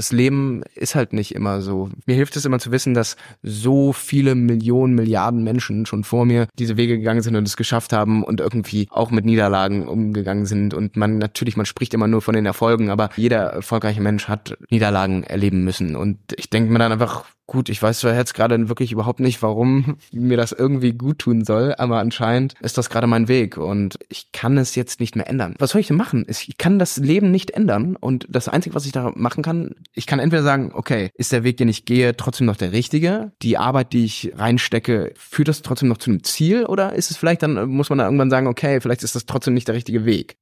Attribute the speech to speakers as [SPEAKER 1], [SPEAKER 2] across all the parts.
[SPEAKER 1] das Leben ist halt nicht immer so. Mir hilft es immer zu wissen, dass so viele Millionen, Milliarden Menschen schon vor mir diese Wege gegangen sind und es geschafft haben und irgendwie auch mit Niederlagen umgegangen sind. Und man natürlich, man spricht immer nur von den Erfolgen, aber jeder erfolgreiche Mensch hat Niederlagen erleben müssen. Und ich denke mir dann einfach, gut, ich weiß zwar jetzt gerade wirklich überhaupt nicht, warum mir das irgendwie gut tun soll, aber anscheinend ist das gerade mein Weg und ich kann es jetzt nicht mehr ändern. Was soll ich denn machen? Ich kann das Leben nicht ändern und das Einzige, was ich da machen kann, ich kann entweder sagen, okay, ist der Weg, den ich gehe, trotzdem noch der richtige? Die Arbeit, die ich reinstecke, führt das trotzdem noch zu einem Ziel oder ist es vielleicht dann, muss man dann irgendwann sagen, okay, vielleicht ist das trotzdem nicht der richtige Weg?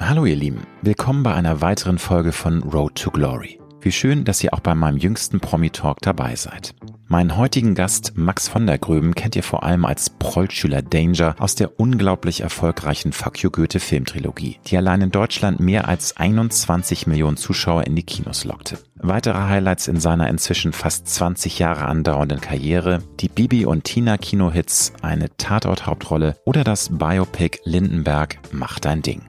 [SPEAKER 2] Hallo ihr Lieben, willkommen bei einer weiteren Folge von Road to Glory. Wie schön, dass ihr auch bei meinem jüngsten Promi-Talk dabei seid. Meinen heutigen Gast Max von der Gröben kennt ihr vor allem als Prollschüler Danger aus der unglaublich erfolgreichen Fuck You Goethe Filmtrilogie, die allein in Deutschland mehr als 21 Millionen Zuschauer in die Kinos lockte. Weitere Highlights in seiner inzwischen fast 20 Jahre andauernden Karriere, die Bibi und Tina Kinohits, eine Tatort-Hauptrolle oder das Biopic Lindenberg Mach dein Ding.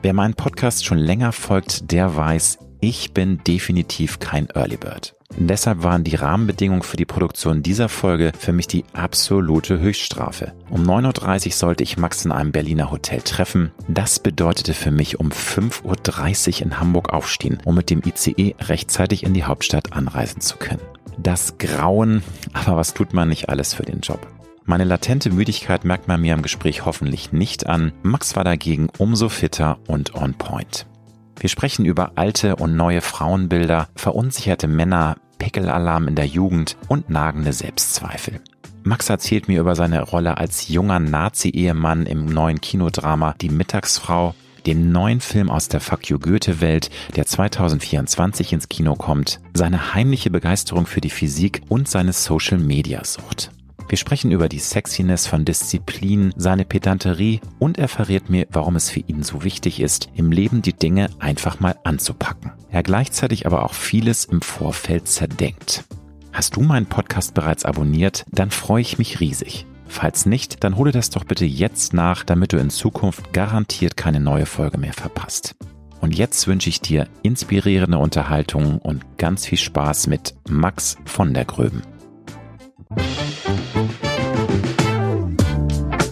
[SPEAKER 2] Wer meinen Podcast schon länger folgt, der weiß, ich bin definitiv kein Early Bird. Deshalb waren die Rahmenbedingungen für die Produktion dieser Folge für mich die absolute Höchststrafe. Um 9.30 Uhr sollte ich Max in einem Berliner Hotel treffen. Das bedeutete für mich um 5.30 Uhr in Hamburg aufstehen, um mit dem ICE rechtzeitig in die Hauptstadt anreisen zu können. Das Grauen, aber was tut man nicht alles für den Job? Meine latente Müdigkeit merkt man mir im Gespräch hoffentlich nicht an. Max war dagegen umso fitter und on point. Wir sprechen über alte und neue Frauenbilder, verunsicherte Männer, Pickelalarm in der Jugend und nagende Selbstzweifel. Max erzählt mir über seine Rolle als junger Nazi-Ehemann im neuen Kinodrama Die Mittagsfrau, dem neuen Film aus der Fuck You Goethe-Welt, der 2024 ins Kino kommt, seine heimliche Begeisterung für die Physik und seine Social-Media-Sucht. Wir sprechen über die Sexiness von Disziplin, seine Pedanterie und er verrät mir, warum es für ihn so wichtig ist, im Leben die Dinge einfach mal anzupacken. Er gleichzeitig aber auch vieles im Vorfeld zerdenkt. Hast du meinen Podcast bereits abonniert? Dann freue ich mich riesig. Falls nicht, dann hole das doch bitte jetzt nach, damit du in Zukunft garantiert keine neue Folge mehr verpasst. Und jetzt wünsche ich dir inspirierende Unterhaltung und ganz viel Spaß mit Max von der Gröben.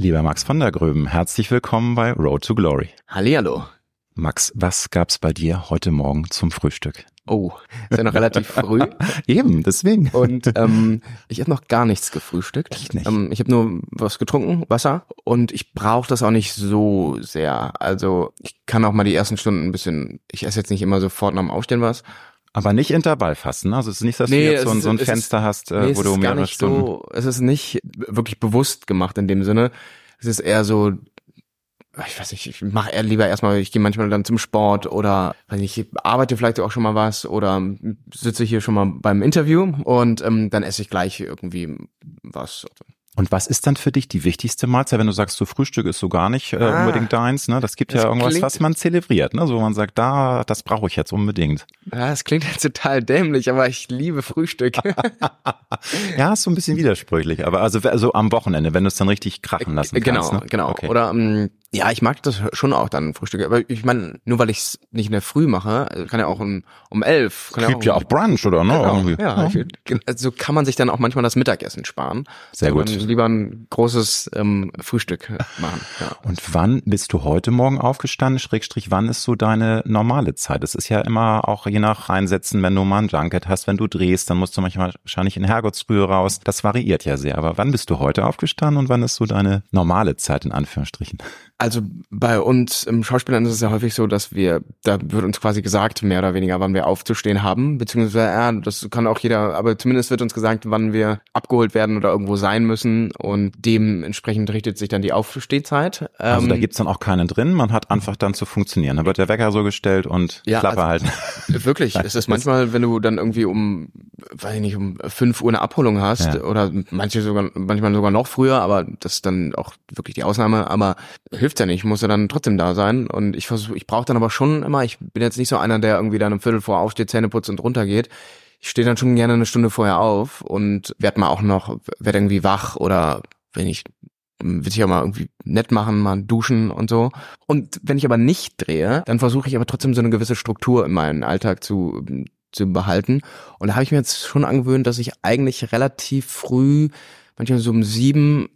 [SPEAKER 2] Lieber Max von der Gröben, herzlich willkommen bei Road to Glory.
[SPEAKER 1] Hallihallo.
[SPEAKER 2] Max, was gab's bei dir heute Morgen zum Frühstück?
[SPEAKER 1] Oh, ist ja noch relativ früh.
[SPEAKER 2] Eben, deswegen.
[SPEAKER 1] Und ähm, ich habe noch gar nichts gefrühstückt.
[SPEAKER 2] Echt nicht?
[SPEAKER 1] Ähm, ich habe nur was getrunken, Wasser. Und ich brauche das auch nicht so sehr. Also ich kann auch mal die ersten Stunden ein bisschen, ich esse jetzt nicht immer sofort nach dem Aufstehen was.
[SPEAKER 2] Aber nicht Intervallfasten. Also es ist nicht, dass nee, du jetzt so, ein, so ein Fenster ist, hast, äh,
[SPEAKER 1] nee,
[SPEAKER 2] wo du mehrere Stunden.
[SPEAKER 1] So, es ist nicht wirklich bewusst gemacht in dem Sinne. Es ist eher so, ich weiß nicht, ich mache eher lieber erstmal, ich gehe manchmal dann zum Sport oder weiß nicht, ich arbeite vielleicht auch schon mal was oder sitze hier schon mal beim Interview und ähm, dann esse ich gleich irgendwie was.
[SPEAKER 2] Und was ist dann für dich die wichtigste Mahlzeit, wenn du sagst, so Frühstück ist so gar nicht äh, ah, unbedingt deins? Ne? Das gibt das ja irgendwas, klingt, was man zelebriert, ne? so wo man sagt, da, das brauche ich jetzt unbedingt.
[SPEAKER 1] Ja, das klingt jetzt total dämlich, aber ich liebe Frühstück.
[SPEAKER 2] ja, ist so ein bisschen widersprüchlich, aber also, also am Wochenende, wenn du es dann richtig krachen lassen
[SPEAKER 1] genau,
[SPEAKER 2] kannst.
[SPEAKER 1] Genau, ne? genau. Okay. Oder ähm, ja, ich mag das schon auch dann Frühstück. Aber ich meine, nur weil ich es nicht in der Früh mache, kann ja auch um, um elf.
[SPEAKER 2] Es gibt ja auch, ja auch Brunch oder ne?
[SPEAKER 1] Genau,
[SPEAKER 2] irgendwie.
[SPEAKER 1] Ja, ja. Ich, also kann man sich dann auch manchmal das Mittagessen sparen.
[SPEAKER 2] Sehr gut.
[SPEAKER 1] Lieber ein großes ähm, Frühstück machen. Ja.
[SPEAKER 2] Und wann bist du heute Morgen aufgestanden? Schrägstrich, wann ist so deine normale Zeit? Das ist ja immer auch je nach Reinsetzen, wenn du mal ein Junket hast, wenn du drehst, dann musst du manchmal wahrscheinlich in Herrgottsfrühe raus. Das variiert ja sehr. Aber wann bist du heute aufgestanden und wann ist so deine normale Zeit in Anführungsstrichen?
[SPEAKER 1] Also bei uns im Schauspielern ist es ja häufig so, dass wir, da wird uns quasi gesagt, mehr oder weniger, wann wir aufzustehen haben, beziehungsweise ja, das kann auch jeder, aber zumindest wird uns gesagt, wann wir abgeholt werden oder irgendwo sein müssen und dementsprechend richtet sich dann die Aufstehzeit.
[SPEAKER 2] Also da ähm, gibt's dann auch keinen drin, man hat einfach dann zu funktionieren. Da wird der Wecker so gestellt und
[SPEAKER 1] ja,
[SPEAKER 2] Klappe
[SPEAKER 1] also,
[SPEAKER 2] halten.
[SPEAKER 1] Wirklich, es ist manchmal, wenn du dann irgendwie um, weiß ich nicht, um fünf Uhr eine Abholung hast ja. oder manche sogar, manchmal sogar noch früher, aber das ist dann auch wirklich die Ausnahme, aber hilft ja nicht, muss ja dann trotzdem da sein und ich versuche, ich brauche dann aber schon immer, ich bin jetzt nicht so einer, der irgendwie dann um Viertel vor aufsteht, Zähne putzt und runtergeht. Ich stehe dann schon gerne eine Stunde vorher auf und werde mal auch noch, werde irgendwie wach oder wenn ich will ich ja mal irgendwie nett machen, mal duschen und so. Und wenn ich aber nicht drehe, dann versuche ich aber trotzdem so eine gewisse Struktur in meinen Alltag zu, zu behalten. Und da habe ich mir jetzt schon angewöhnt, dass ich eigentlich relativ früh, manchmal so um sieben,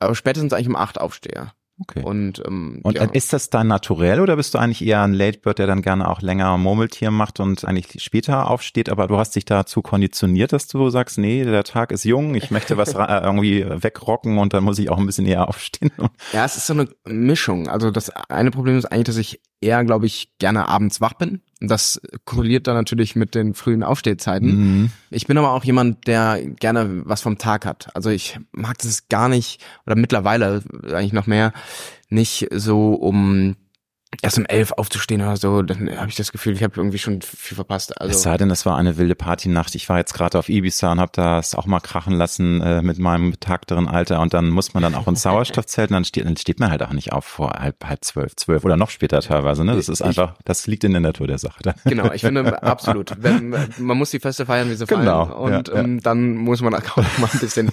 [SPEAKER 1] aber spätestens eigentlich um acht aufstehe.
[SPEAKER 2] Okay. Und, ähm, und ja. ist das dann naturell oder bist du eigentlich eher ein Late Bird, der dann gerne auch länger Murmeltier macht und eigentlich später aufsteht, aber du hast dich dazu konditioniert, dass du sagst, nee, der Tag ist jung, ich möchte was irgendwie wegrocken und dann muss ich auch ein bisschen eher aufstehen.
[SPEAKER 1] Ja, es ist so eine Mischung. Also das eine Problem ist eigentlich, dass ich eher, glaube ich, gerne abends wach bin. Das korreliert dann natürlich mit den frühen Aufstehzeiten. Mhm. Ich bin aber auch jemand, der gerne was vom Tag hat. Also ich mag das gar nicht, oder mittlerweile eigentlich noch mehr, nicht so um erst um elf aufzustehen oder so, dann habe ich das Gefühl, ich habe irgendwie schon viel verpasst.
[SPEAKER 2] Also es sei denn, es war eine wilde Partynacht. Ich war jetzt gerade auf Ibiza und habe das auch mal krachen lassen äh, mit meinem betagteren Alter und dann muss man dann auch ins Sauerstoffzelt und dann steht, dann steht man halt auch nicht auf vor halb, halb zwölf, zwölf oder noch später teilweise. Ne? Das ist einfach, das liegt in der Natur der Sache.
[SPEAKER 1] Genau, ich finde absolut. Wenn, man muss die Feste feiern, wie sie
[SPEAKER 2] genau,
[SPEAKER 1] fallen und ja, ja. Ähm, dann muss man auch mal ein bisschen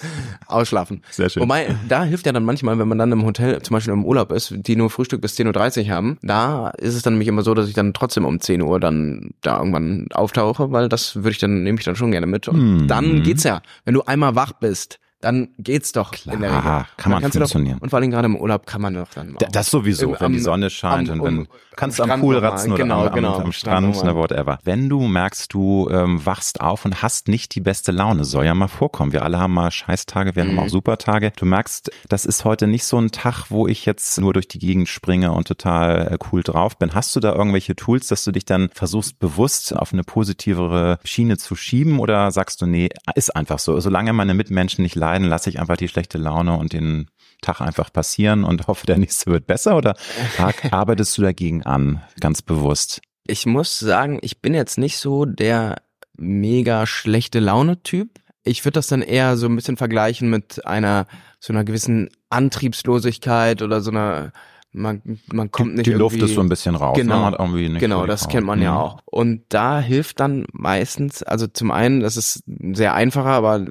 [SPEAKER 1] ausschlafen.
[SPEAKER 2] Sehr schön.
[SPEAKER 1] Wobei, da hilft ja dann manchmal, wenn man dann im Hotel zum Beispiel im Urlaub ist, die nur Frühstück bis 10.30 Uhr haben, da ist es dann nämlich immer so, dass ich dann trotzdem um 10 Uhr dann da irgendwann auftauche, weil das würde ich dann, nehme ich dann schon gerne mit. Und mhm. dann geht's ja. Wenn du einmal wach bist, dann geht's doch
[SPEAKER 2] Klar, in der Regel. kann man funktionieren.
[SPEAKER 1] Doch, und vor allem gerade im Urlaub kann man doch dann
[SPEAKER 2] auch. Das sowieso, wenn am, die Sonne scheint am, und wenn kannst am, am Pool ratzen oder genau, am, genau, am Strand, ne, whatever. Wenn du merkst, du ähm, wachst auf und hast nicht die beste Laune, soll ja mal vorkommen. Wir alle haben mal Scheißtage, wir mhm. haben auch Supertage. Du merkst, das ist heute nicht so ein Tag, wo ich jetzt nur durch die Gegend springe und total äh, cool drauf bin. Hast du da irgendwelche Tools, dass du dich dann versuchst, bewusst auf eine positivere Schiene zu schieben oder sagst du, nee, ist einfach so. Solange meine Mitmenschen nicht leiden, lasse ich einfach die schlechte Laune und den Tag einfach passieren und hoffe, der nächste wird besser oder arbeitest du dagegen an, ganz bewusst?
[SPEAKER 1] Ich muss sagen, ich bin jetzt nicht so der mega schlechte Laune-Typ. Ich würde das dann eher so ein bisschen vergleichen mit einer so einer gewissen Antriebslosigkeit oder so einer man, man kommt nicht
[SPEAKER 2] die Luft ist so ein bisschen raus
[SPEAKER 1] genau ne? nicht genau das kennt man mhm. ja auch und da hilft dann meistens also zum einen das ist sehr einfacher aber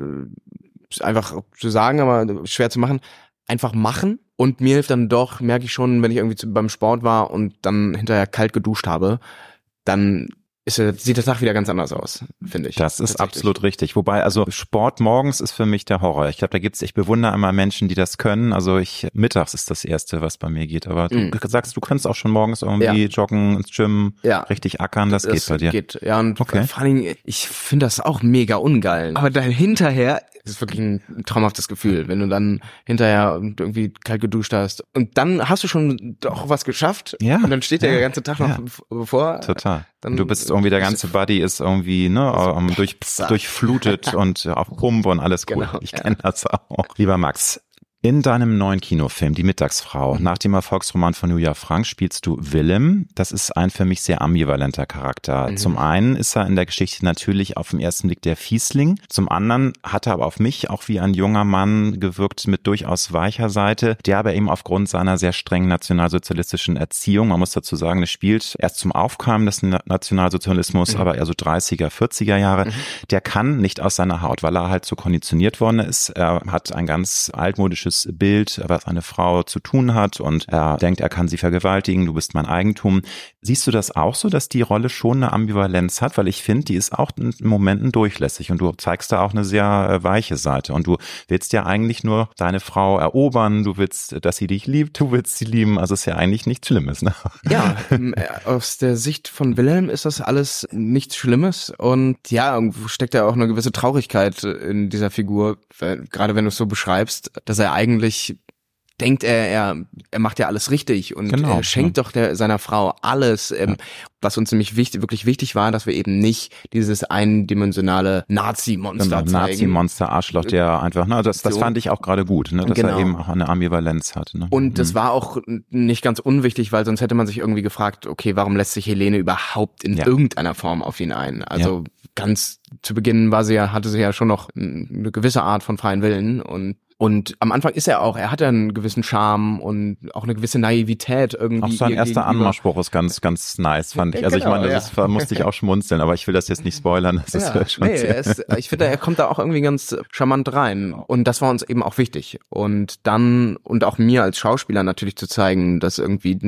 [SPEAKER 1] einfach zu sagen, aber schwer zu machen, einfach machen. Und mir hilft dann doch, merke ich schon, wenn ich irgendwie beim Sport war und dann hinterher kalt geduscht habe, dann ist, sieht der Tag wieder ganz anders aus, finde ich.
[SPEAKER 2] Das ist absolut richtig. Wobei, also Sport morgens ist für mich der Horror. Ich glaube, da gibt's, ich bewundere immer Menschen, die das können. Also ich, mittags ist das Erste, was bei mir geht. Aber mm. du sagst, du kannst auch schon morgens irgendwie ja. joggen, ins Gym, ja. richtig ackern, das, das geht bei dir.
[SPEAKER 1] geht, ja. Und okay. vor allen Dingen, ich finde das auch mega ungeil. Aber dann hinterher ist wirklich ein traumhaftes Gefühl, wenn du dann hinterher irgendwie kalt geduscht hast. Und dann hast du schon doch was geschafft.
[SPEAKER 2] Ja.
[SPEAKER 1] Und dann steht der
[SPEAKER 2] ja,
[SPEAKER 1] ganze Tag noch ja. bevor.
[SPEAKER 2] Total. Dann du bist irgendwie, der ganze Body ist irgendwie ne, um, durch, durchflutet und auf Pumpe und alles gut. Genau, ich kenne ja. das auch. Lieber Max, in deinem neuen Kinofilm Die Mittagsfrau, nach dem Erfolgsroman von Julia Frank, spielst du Willem. Das ist ein für mich sehr ambivalenter Charakter. Mhm. Zum einen ist er in der Geschichte natürlich auf den ersten Blick der Fiesling. Zum anderen hat er aber auf mich auch wie ein junger Mann gewirkt mit durchaus weicher Seite, der aber eben aufgrund seiner sehr strengen nationalsozialistischen Erziehung, man muss dazu sagen, es spielt erst zum Aufkommen des Nationalsozialismus, mhm. aber eher so 30er, 40er Jahre, mhm. der kann nicht aus seiner Haut, weil er halt so konditioniert worden ist. Er hat ein ganz altmodisches falsches Bild, was eine Frau zu tun hat und er denkt, er kann sie vergewaltigen, du bist mein Eigentum. Siehst du das auch so, dass die Rolle schon eine Ambivalenz hat? Weil ich finde, die ist auch in Momenten durchlässig und du zeigst da auch eine sehr äh, weiche Seite und du willst ja eigentlich nur deine Frau erobern, du willst, dass sie dich liebt, du willst sie lieben, also ist ja eigentlich nichts Schlimmes. Ne?
[SPEAKER 1] Ja, äh, aus der Sicht von Wilhelm ist das alles nichts Schlimmes und ja, irgendwo steckt ja auch eine gewisse Traurigkeit in dieser Figur, gerade wenn du es so beschreibst, dass er eigentlich denkt er, er, er macht ja alles richtig und
[SPEAKER 2] Genau,
[SPEAKER 1] er schenkt doch der, seiner Frau alles. Ähm, Was uns nämlich wichtig, wirklich wichtig war, dass wir eben nicht dieses eindimensionale Nazi-Monster
[SPEAKER 2] Genau,
[SPEAKER 1] zeigen.
[SPEAKER 2] Nazi-Monster, Arschloch, der einfach, ne, das, das
[SPEAKER 1] So.
[SPEAKER 2] fand ich auch gerade gut, ne, dass
[SPEAKER 1] Genau.
[SPEAKER 2] er eben auch eine Ambivalenz hat. Ne?
[SPEAKER 1] Und das war auch nicht ganz unwichtig, weil sonst hätte man sich irgendwie gefragt, okay, warum lässt sich Helene überhaupt in
[SPEAKER 2] Ja.
[SPEAKER 1] irgendeiner Form auf ihn ein? Also ganz zu Beginn war sie ja, hatte sie ja schon noch eine gewisse Art von freien Willen und und am Anfang ist er auch, er hat ja einen gewissen Charme und auch eine gewisse Naivität irgendwie.
[SPEAKER 2] Auch sein erster
[SPEAKER 1] gegenüber.
[SPEAKER 2] Anmachspruch ist ganz, ganz nice, fand ich. Also ich
[SPEAKER 1] Genau,
[SPEAKER 2] meine,
[SPEAKER 1] ja.
[SPEAKER 2] das war, musste ich auch schmunzeln, aber ich will das jetzt nicht spoilern. Das ist
[SPEAKER 1] Ja,
[SPEAKER 2] ja schon
[SPEAKER 1] nee,
[SPEAKER 2] sehr,
[SPEAKER 1] er ist, ich finde, er kommt da auch irgendwie ganz charmant rein. Und das war uns eben auch wichtig. Und dann, und auch mir als Schauspieler natürlich zu zeigen, dass irgendwie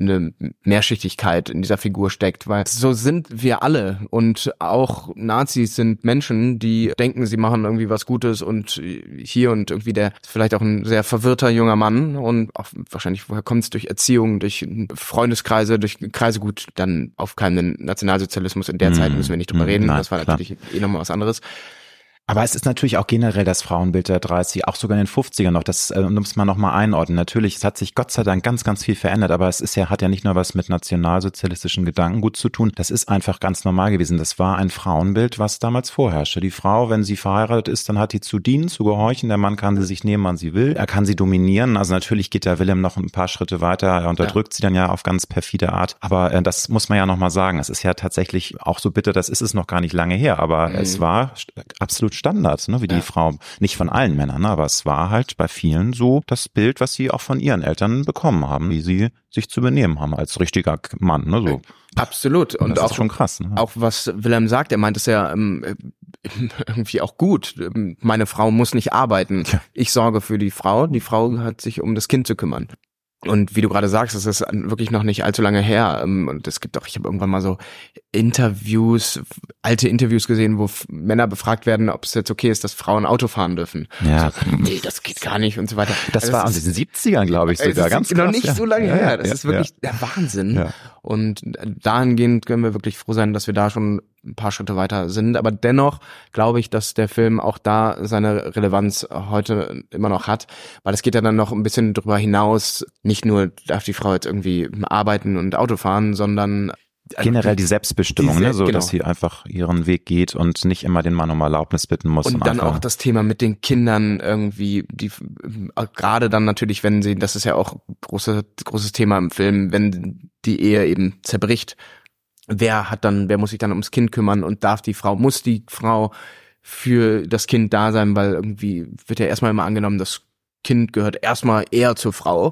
[SPEAKER 1] eine Mehrschichtigkeit in dieser Figur steckt, weil so sind wir alle. Und auch Nazis sind Menschen, die denken, sie machen irgendwie was Gutes und hier und irgendwie der ist vielleicht auch ein sehr verwirrter junger Mann und auch wahrscheinlich, woher kommt es durch Erziehung, durch Freundeskreise, durch Kreise gut, dann aufkeimenden Nationalsozialismus in der
[SPEAKER 2] Mm,
[SPEAKER 1] Zeit müssen wir nicht drüber
[SPEAKER 2] mm,
[SPEAKER 1] reden.
[SPEAKER 2] nein,
[SPEAKER 1] das war
[SPEAKER 2] klar.
[SPEAKER 1] natürlich eh nochmal was anderes.
[SPEAKER 2] Aber es ist natürlich auch generell das Frauenbild der 30, auch sogar in den 50ern noch, das äh, muss man nochmal einordnen. Natürlich, es hat sich Gott sei Dank ganz, ganz viel verändert, aber es ist ja, hat ja nicht nur was mit nationalsozialistischen Gedankengut zu tun. Das ist einfach ganz normal gewesen. Das war ein Frauenbild, was damals vorherrschte. Die Frau, wenn sie verheiratet ist, dann hat die zu dienen, zu gehorchen. Der Mann kann sie sich nehmen, wann sie will. Er kann sie dominieren. Also natürlich geht der Willem noch ein paar Schritte weiter. Er unterdrückt sie dann ja auf ganz perfide Art. Aber äh, das muss man ja nochmal sagen. Es ist ja tatsächlich auch so bitter, das ist es noch gar nicht lange her, aber
[SPEAKER 1] Mhm.
[SPEAKER 2] es war absolut Standard, ne, wie die Frau, nicht von allen Männern, ne, aber es war halt bei vielen so das Bild, was sie auch von ihren Eltern bekommen haben, wie sie sich zu benehmen haben als richtiger Mann, ne, so.
[SPEAKER 1] Absolut. Und
[SPEAKER 2] das
[SPEAKER 1] auch
[SPEAKER 2] ist schon krass, ne?
[SPEAKER 1] auch was Wilhelm sagt, er meint es ja ähm, äh, irgendwie auch gut. Meine Frau muss nicht arbeiten.
[SPEAKER 2] Ja.
[SPEAKER 1] Ich sorge für die Frau. Die Frau hat sich um das Kind zu kümmern. Und wie du gerade sagst, das ist wirklich noch nicht allzu lange her. Ähm, Und es gibt auch, ich habe irgendwann mal so Interviews, alte Interviews gesehen, wo Männer befragt werden, ob es jetzt okay ist, dass Frauen Auto fahren dürfen.
[SPEAKER 2] Ja.
[SPEAKER 1] So, nee, das geht gar nicht und so weiter.
[SPEAKER 2] Das
[SPEAKER 1] Also
[SPEAKER 2] war aus den 70ern, glaube ich,
[SPEAKER 1] es
[SPEAKER 2] sogar.
[SPEAKER 1] ist
[SPEAKER 2] Ganz
[SPEAKER 1] noch
[SPEAKER 2] krass,
[SPEAKER 1] nicht
[SPEAKER 2] ja.
[SPEAKER 1] so lange
[SPEAKER 2] Ja,
[SPEAKER 1] her. Das
[SPEAKER 2] ja,
[SPEAKER 1] ist wirklich der Wahnsinn. Und dahingehend können wir wirklich froh sein, dass wir da schon ein paar Schritte weiter sind. Aber dennoch glaube ich, dass der Film auch da seine Relevanz heute immer noch hat, weil es geht ja dann noch ein bisschen drüber hinaus. Nicht nur darf die Frau jetzt irgendwie arbeiten und Auto fahren, sondern also
[SPEAKER 2] Generell die Selbstbestimmung,
[SPEAKER 1] die
[SPEAKER 2] ne, so
[SPEAKER 1] genau.
[SPEAKER 2] dass sie einfach ihren Weg geht und nicht immer den Mann um Erlaubnis bitten muss.
[SPEAKER 1] Und dann
[SPEAKER 2] einfach,
[SPEAKER 1] auch das Thema mit den Kindern irgendwie, die gerade dann natürlich, wenn sie, das ist ja auch große, großes Thema im Film, wenn die Ehe eben zerbricht, wer hat dann, wer muss sich dann ums Kind kümmern und darf die Frau, muss die Frau für das Kind da sein, weil irgendwie wird ja erstmal immer angenommen, das Kind gehört erstmal eher zur Frau.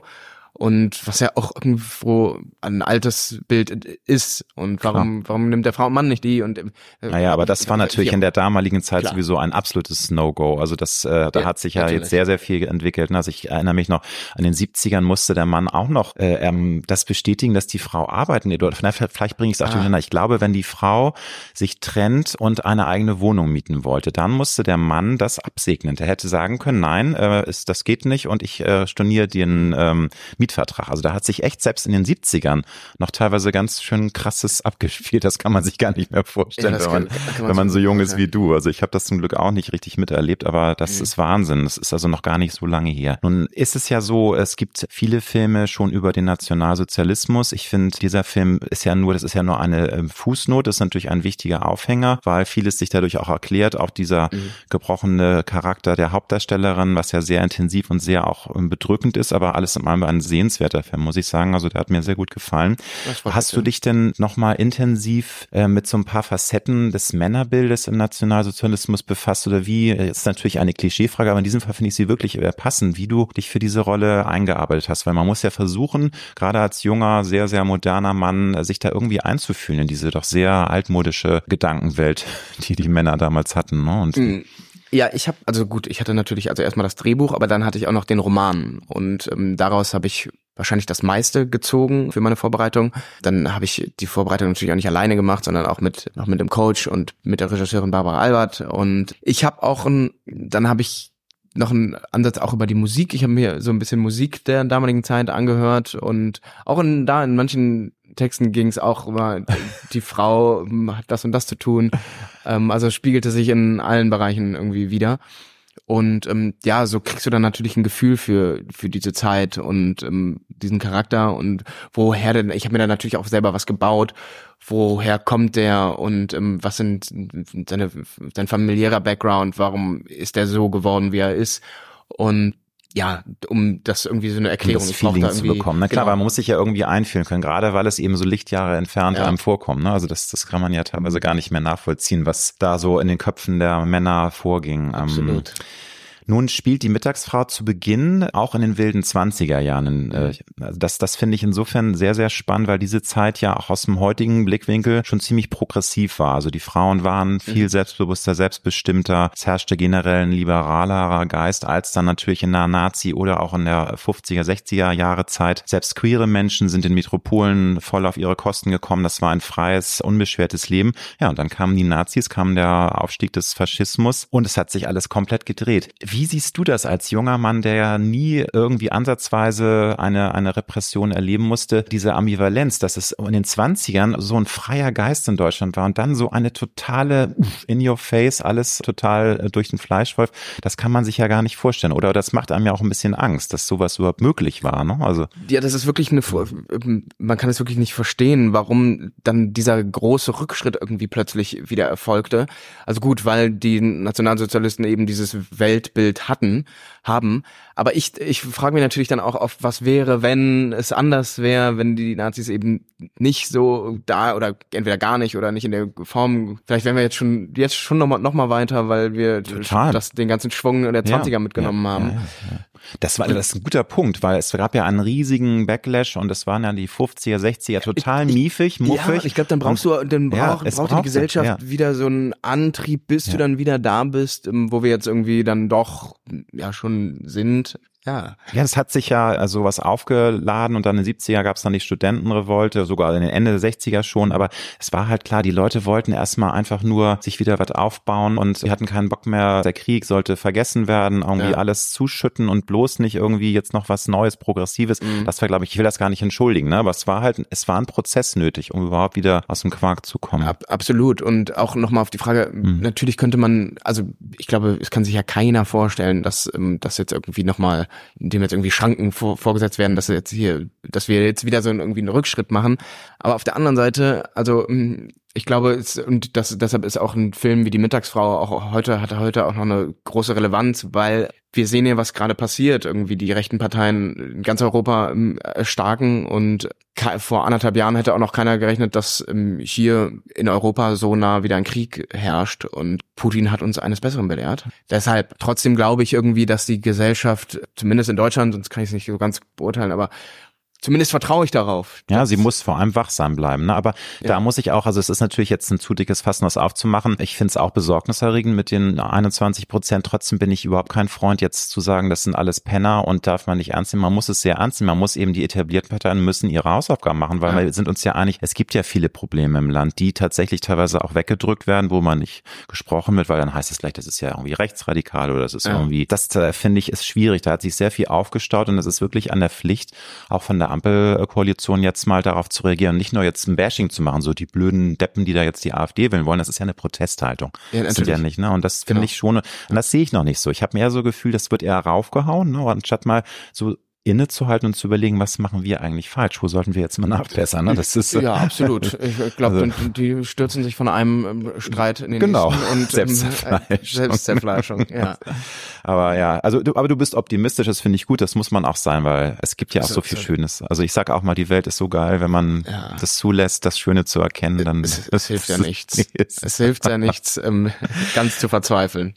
[SPEAKER 1] Und was ja auch irgendwo ein altes Bild ist. Und warum, warum nimmt der Frau und Mann nicht die? Und äh,
[SPEAKER 2] Naja, aber das war natürlich in der damaligen Zeit
[SPEAKER 1] Klar.
[SPEAKER 2] sowieso ein absolutes No-Go. Also das, äh, da
[SPEAKER 1] Ja,
[SPEAKER 2] hat sich ja
[SPEAKER 1] natürlich.
[SPEAKER 2] jetzt sehr, sehr viel entwickelt. ne? Also ich erinnere mich noch, an den 70ern musste der Mann auch noch äh, ähm, das bestätigen, dass die Frau arbeiten. Oder vielleicht, vielleicht bringe ich es auch
[SPEAKER 1] Ah.
[SPEAKER 2] durcheinander. Ich glaube, wenn die Frau sich trennt und eine eigene Wohnung mieten wollte, dann musste der Mann das absegnen. Der hätte sagen können, nein, äh, ist, das geht nicht und ich äh, storniere den ähm, Mietvertrag. Also da hat sich echt selbst in den 70ern noch teilweise ganz schön krasses abgespielt. Das kann man sich gar nicht mehr vorstellen,
[SPEAKER 1] Ja,
[SPEAKER 2] wenn man,
[SPEAKER 1] kann- kann man
[SPEAKER 2] wenn man
[SPEAKER 1] so
[SPEAKER 2] jung ist wie du. Also ich habe das zum Glück auch nicht richtig miterlebt, aber das
[SPEAKER 1] Mhm.
[SPEAKER 2] ist Wahnsinn. Das ist also noch gar nicht so lange her. Nun ist es ja so, es gibt viele Filme schon über den Nationalsozialismus. Ich finde, dieser Film ist ja nur, das ist ja nur eine ähm, Fußnote, das ist natürlich ein wichtiger Aufhänger, weil vieles sich dadurch auch erklärt. Auch dieser
[SPEAKER 1] Mhm.
[SPEAKER 2] gebrochene Charakter der Hauptdarstellerin, was ja sehr intensiv und sehr auch ähm, bedrückend ist, aber alles in allem ein sehenswerter Film, muss ich sagen. Also der hat mir sehr gut gefallen.
[SPEAKER 1] Das
[SPEAKER 2] Hast du dich denn nochmal intensiv äh, mit so ein paar Facetten des Männerbildes im Nationalsozialismus befasst oder wie? äh, Ist natürlich eine Klischeefrage, aber in diesem Fall finde ich sie wirklich äh, passend, wie du dich für diese Rolle eingearbeitet hast, weil man muss ja versuchen, gerade als junger, sehr, sehr moderner Mann, äh, sich da irgendwie einzufühlen in diese doch sehr altmodische Gedankenwelt, die die Männer damals hatten. Ne? Und
[SPEAKER 1] Mm, Ja, ich habe also gut, ich hatte natürlich also erstmal das Drehbuch, aber dann hatte ich auch noch den Roman und ähm, daraus habe ich wahrscheinlich das meiste gezogen für meine Vorbereitung. Dann habe ich die Vorbereitung natürlich auch nicht alleine gemacht, sondern auch mit noch mit dem Coach und mit der Regisseurin Barbara Albert und ich habe auch ein dann habe ich noch einen Ansatz auch über die Musik. Ich habe mir so ein bisschen Musik der damaligen Zeit angehört und auch in, da in manchen Texten ging es auch über die Frau hat das und das zu tun. Ähm, also spiegelte sich in allen Bereichen irgendwie wieder. Und ähm, ja, so kriegst du dann natürlich ein Gefühl für für diese Zeit und ähm, diesen Charakter und woher denn. Ich habe mir da natürlich auch selber was gebaut. Woher kommt der und ähm, was sind seine sein familiärer Background? Warum ist der so geworden, wie er ist? Und ja, um das irgendwie so eine Erklärung
[SPEAKER 2] um das Feeling zu bekommen. Na klar, genau. man muss sich ja irgendwie einfühlen können, gerade weil es eben so Lichtjahre entfernt ja. einem vorkommt. Ne? Also das, das kann man ja teilweise gar nicht mehr nachvollziehen, was da so in den Köpfen der Männer vorging. Ähm, Absolut. Ähm, nun spielt die Mittagsfrau zu Beginn auch in den wilden 20er Jahren. Äh, also das, das finde ich insofern sehr, sehr spannend, weil diese Zeit ja auch aus dem heutigen Blickwinkel schon ziemlich progressiv war. Also die Frauen waren viel mhm. selbstbewusster, selbstbestimmter. Es herrschte generell ein liberalerer Geist als dann natürlich in der Nazi- oder auch in der 50er, 60er Jahre Zeit. Selbst queere Menschen sind in Metropolen voll auf ihre Kosten gekommen. Das war ein freies, unbeschwertes Leben. Ja, und dann kamen die Nazis, kam der Aufstieg des Faschismus und es hat sich alles komplett gedreht. Wie wie siehst du das als junger Mann, der ja nie irgendwie ansatzweise eine, eine Repression erleben musste, diese Ambivalenz, dass es in den 20ern so ein freier Geist in Deutschland war und dann so eine totale in your face, alles total äh, durch den Fleischwolf, das kann man sich ja gar nicht vorstellen. Oder das macht einem ja auch ein bisschen Angst, dass sowas überhaupt möglich war. Ne? Also
[SPEAKER 1] ja, das ist wirklich eine, man kann es wirklich nicht verstehen, warum dann dieser große Rückschritt irgendwie plötzlich wieder erfolgte. Also gut, weil die Nationalsozialisten eben dieses Weltbild Bild hatten, haben. Aber ich, ich frage mich natürlich dann auch oft, was wäre, wenn es anders wäre, wenn die Nazis eben nicht so da oder entweder gar nicht oder nicht in der Form. Vielleicht wären wir jetzt schon jetzt schon noch mal, noch mal weiter, weil wir das, den ganzen Schwung der 20er ja, mitgenommen ja, haben. Ja,
[SPEAKER 2] das war das ist ein guter Punkt, weil es gab ja einen riesigen Backlash und es waren ja die 50er, 60er total miefig, muffig.
[SPEAKER 1] Ja, ich glaube, dann brauchst du, dann brauch, ja, braucht die Gesellschaft ja. wieder so einen Antrieb, bis ja. du dann wieder da bist, ähm, wo wir jetzt irgendwie dann doch ja schon sind. Ja.
[SPEAKER 2] Ja, das hat sich ja also was aufgeladen und dann in den 70er gab es dann die Studentenrevolte, sogar in den Ende der 60er schon, aber es war halt klar, die Leute wollten erstmal einfach nur sich wieder was aufbauen und sie hatten keinen Bock mehr, der Krieg sollte vergessen werden, irgendwie ja. alles zuschütten und bloß nicht irgendwie jetzt noch was Neues, Progressives. Mhm. Das war, glaube ich, ich will das gar nicht entschuldigen, ne? aber es war halt, es war ein Prozess nötig, um überhaupt wieder aus dem Quark zu kommen.
[SPEAKER 1] Ab, absolut. Und auch nochmal auf die Frage, mhm. natürlich könnte man, also ich glaube, es kann sich ja keiner vorstellen, dass ähm, das jetzt irgendwie nochmal dem jetzt irgendwie Schranken vor, vorgesetzt werden, dass jetzt hier, dass wir jetzt wieder so irgendwie einen Rückschritt machen. Aber auf der anderen Seite, also hm, ich glaube, es, und das, deshalb ist auch ein Film wie die Mittagsfrau auch heute, hat heute auch noch eine große Relevanz, weil wir sehen ja, was gerade passiert. Irgendwie die rechten Parteien in ganz Europa ähm, erstarken und vor anderthalb Jahren hätte auch noch keiner gerechnet, dass ähm, hier in Europa so nah wieder ein Krieg herrscht und Putin hat uns eines Besseren belehrt. Deshalb trotzdem glaube ich irgendwie, dass die Gesellschaft, zumindest in Deutschland, sonst kann ich es nicht so ganz beurteilen, aber Zumindest vertraue ich darauf.
[SPEAKER 2] Ja, sie muss vor allem wachsam bleiben. Ne? Aber ja. da muss ich auch, also es ist natürlich jetzt ein zu dickes Fassen, das aufzumachen. Ich finde es auch besorgniserregend mit den 21 Prozent. Trotzdem bin ich überhaupt kein Freund, jetzt zu sagen, das sind alles Penner und darf man nicht ernst nehmen. Man muss es sehr ernst nehmen. Man muss eben die etablierten Parteien müssen ihre Hausaufgaben machen, weil ja. wir sind uns ja einig, es gibt ja viele Probleme im Land, die tatsächlich teilweise auch weggedrückt werden, wo man nicht gesprochen wird, weil dann heißt es gleich, das ist ja irgendwie rechtsradikal oder das ist ja. irgendwie, das äh, finde ich ist schwierig. Da hat sich sehr viel aufgestaut und es ist wirklich an der Pflicht, auch von der Ampelkoalition jetzt mal darauf zu reagieren, nicht nur jetzt ein Bashing zu machen, so die blöden Deppen, die da jetzt die AfD wählen wollen, das ist ja eine Protesthaltung. Ja, das sind ja nicht, ne? Und das finde genau. ich schon, und das sehe ich noch nicht so. Ich habe mehr so Gefühl, das wird eher raufgehauen, ne? Anstatt mal so innezuhalten und zu überlegen, was machen wir eigentlich falsch? Wo sollten wir jetzt mal nachbessern? Ne? Das ist
[SPEAKER 1] ja absolut. Ich glaube, also, die stürzen sich von einem ähm, Streit in den
[SPEAKER 2] genau.
[SPEAKER 1] nächsten und
[SPEAKER 2] Selbstzerfleischung.
[SPEAKER 1] Ähm, Selbstzerfleischung. ja.
[SPEAKER 2] Aber ja, also du, aber du bist optimistisch. Das finde ich gut. Das muss man auch sein, weil es gibt ja auch so, viel. Schönes. Also ich sage auch mal, die Welt ist so geil, wenn man ja. das zulässt, das Schöne zu erkennen. Dann
[SPEAKER 1] es, es hilft ja nichts. es hilft ja nichts, ähm, ganz zu verzweifeln.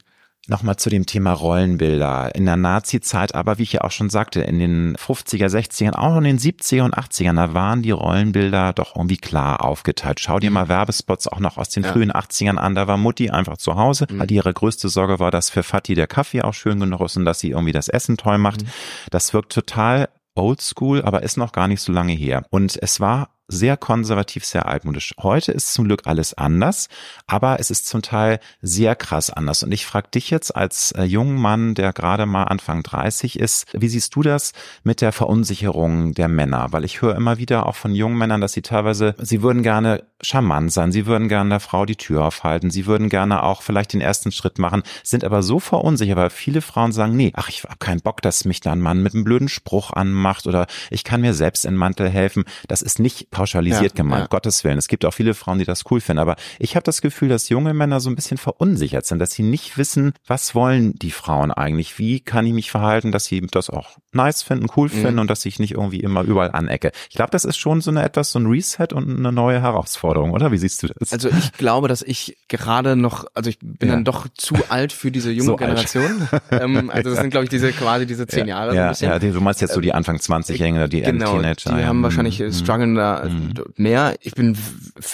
[SPEAKER 2] Nochmal zu dem Thema Rollenbilder. In der Nazi-Zeit, aber wie ich ja auch schon sagte, in den 50er, 60ern, auch in den 70er und 80ern, da waren die Rollenbilder doch irgendwie klar aufgeteilt. Schau dir mhm. mal Werbespots auch noch aus den ja. frühen 80ern an. Da war Mutti einfach zu Hause. Mhm. Ihre größte Sorge war, dass für Fatih der Kaffee auch schön genug ist und dass sie irgendwie das Essen toll macht. Mhm. Das wirkt total oldschool, aber ist noch gar nicht so lange her. Und es war sehr konservativ, sehr altmodisch. Heute ist zum Glück alles anders, aber es ist zum Teil sehr krass anders. Und ich frage dich jetzt als äh, jungen Mann, der gerade mal Anfang 30 ist, wie siehst du das mit der Verunsicherung der Männer? Weil ich höre immer wieder auch von jungen Männern, dass sie teilweise, sie würden gerne charmant sein, sie würden gerne der Frau die Tür aufhalten, sie würden gerne auch vielleicht den ersten Schritt machen, sind aber so verunsichert, weil viele Frauen sagen, nee, ach, ich habe keinen Bock, dass mich da ein Mann mit einem blöden Spruch anmacht oder ich kann mir selbst in Mantel helfen. Das ist nicht pauschalisiert ja, gemeint, ja. Gottes Willen. Es gibt auch viele Frauen, die das cool finden, aber ich habe das Gefühl, dass junge Männer so ein bisschen verunsichert sind, dass sie nicht wissen, was wollen die Frauen eigentlich, wie kann ich mich verhalten, dass sie das auch nice finden, cool mhm. finden und dass ich nicht irgendwie immer überall anecke. Ich glaube, das ist schon so eine etwas so ein Reset und eine neue Herausforderung, oder? Wie siehst du das?
[SPEAKER 1] Also ich glaube, dass ich gerade noch, also ich bin ja. dann doch zu alt für diese junge so Generation. ähm, also das sind, glaube ich, diese quasi diese zehn Jahre.
[SPEAKER 2] Ja, so ja, du meinst jetzt so die Anfang 20-Jährigen oder die
[SPEAKER 1] genau,
[SPEAKER 2] Teenager.
[SPEAKER 1] Die haben mhm. wahrscheinlich mhm. strugglen da mhm. mehr. Ich bin,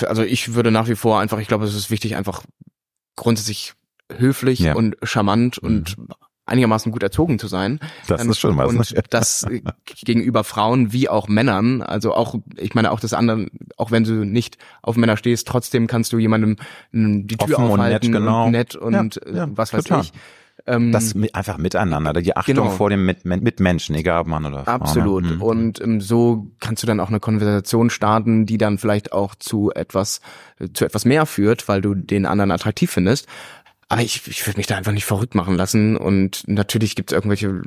[SPEAKER 1] also ich würde nach wie vor einfach, ich glaube, es ist wichtig, einfach grundsätzlich höflich ja. und charmant mhm. und einigermaßen gut erzogen zu sein.
[SPEAKER 2] Das ist schon was.
[SPEAKER 1] Und das gegenüber Frauen wie auch Männern. Also auch, ich meine auch das andere, auch wenn du nicht auf Männer stehst, trotzdem kannst du jemandem die Tür Offen aufhalten und nett, genau. und, nett und ja, ja, was weiß total. ich.
[SPEAKER 2] Ähm, das einfach miteinander, die Achtung genau. vor dem mit, mit Menschen, egal ob Mann oder Frau.
[SPEAKER 1] Ne? Absolut. Mhm. Und ähm, so kannst du dann auch eine Konversation starten, die dann vielleicht auch zu etwas, zu etwas mehr führt, weil du den anderen attraktiv findest. Aber ich, ich würde mich da einfach nicht verrückt machen lassen. Und natürlich gibt es irgendwelche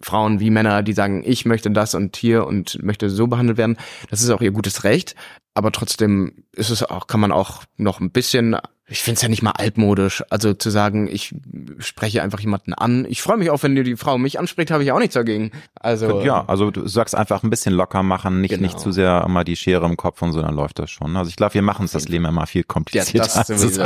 [SPEAKER 1] Frauen wie Männer, die sagen, ich möchte das und hier und möchte so behandelt werden. Das ist auch ihr gutes Recht. Aber trotzdem ist es auch, kann man auch noch ein bisschen ich finde es ja nicht mal altmodisch. Also zu sagen, ich spreche einfach jemanden an. Ich freue mich auch, wenn die Frau mich anspricht, habe ich auch nichts dagegen. Also
[SPEAKER 2] ja, also du sagst einfach ein bisschen locker machen, nicht genau. nicht zu sehr immer die Schere im Kopf und so, dann läuft das schon. Also ich glaube, wir machen uns das Leben immer viel komplizierter. Ja, das sowieso.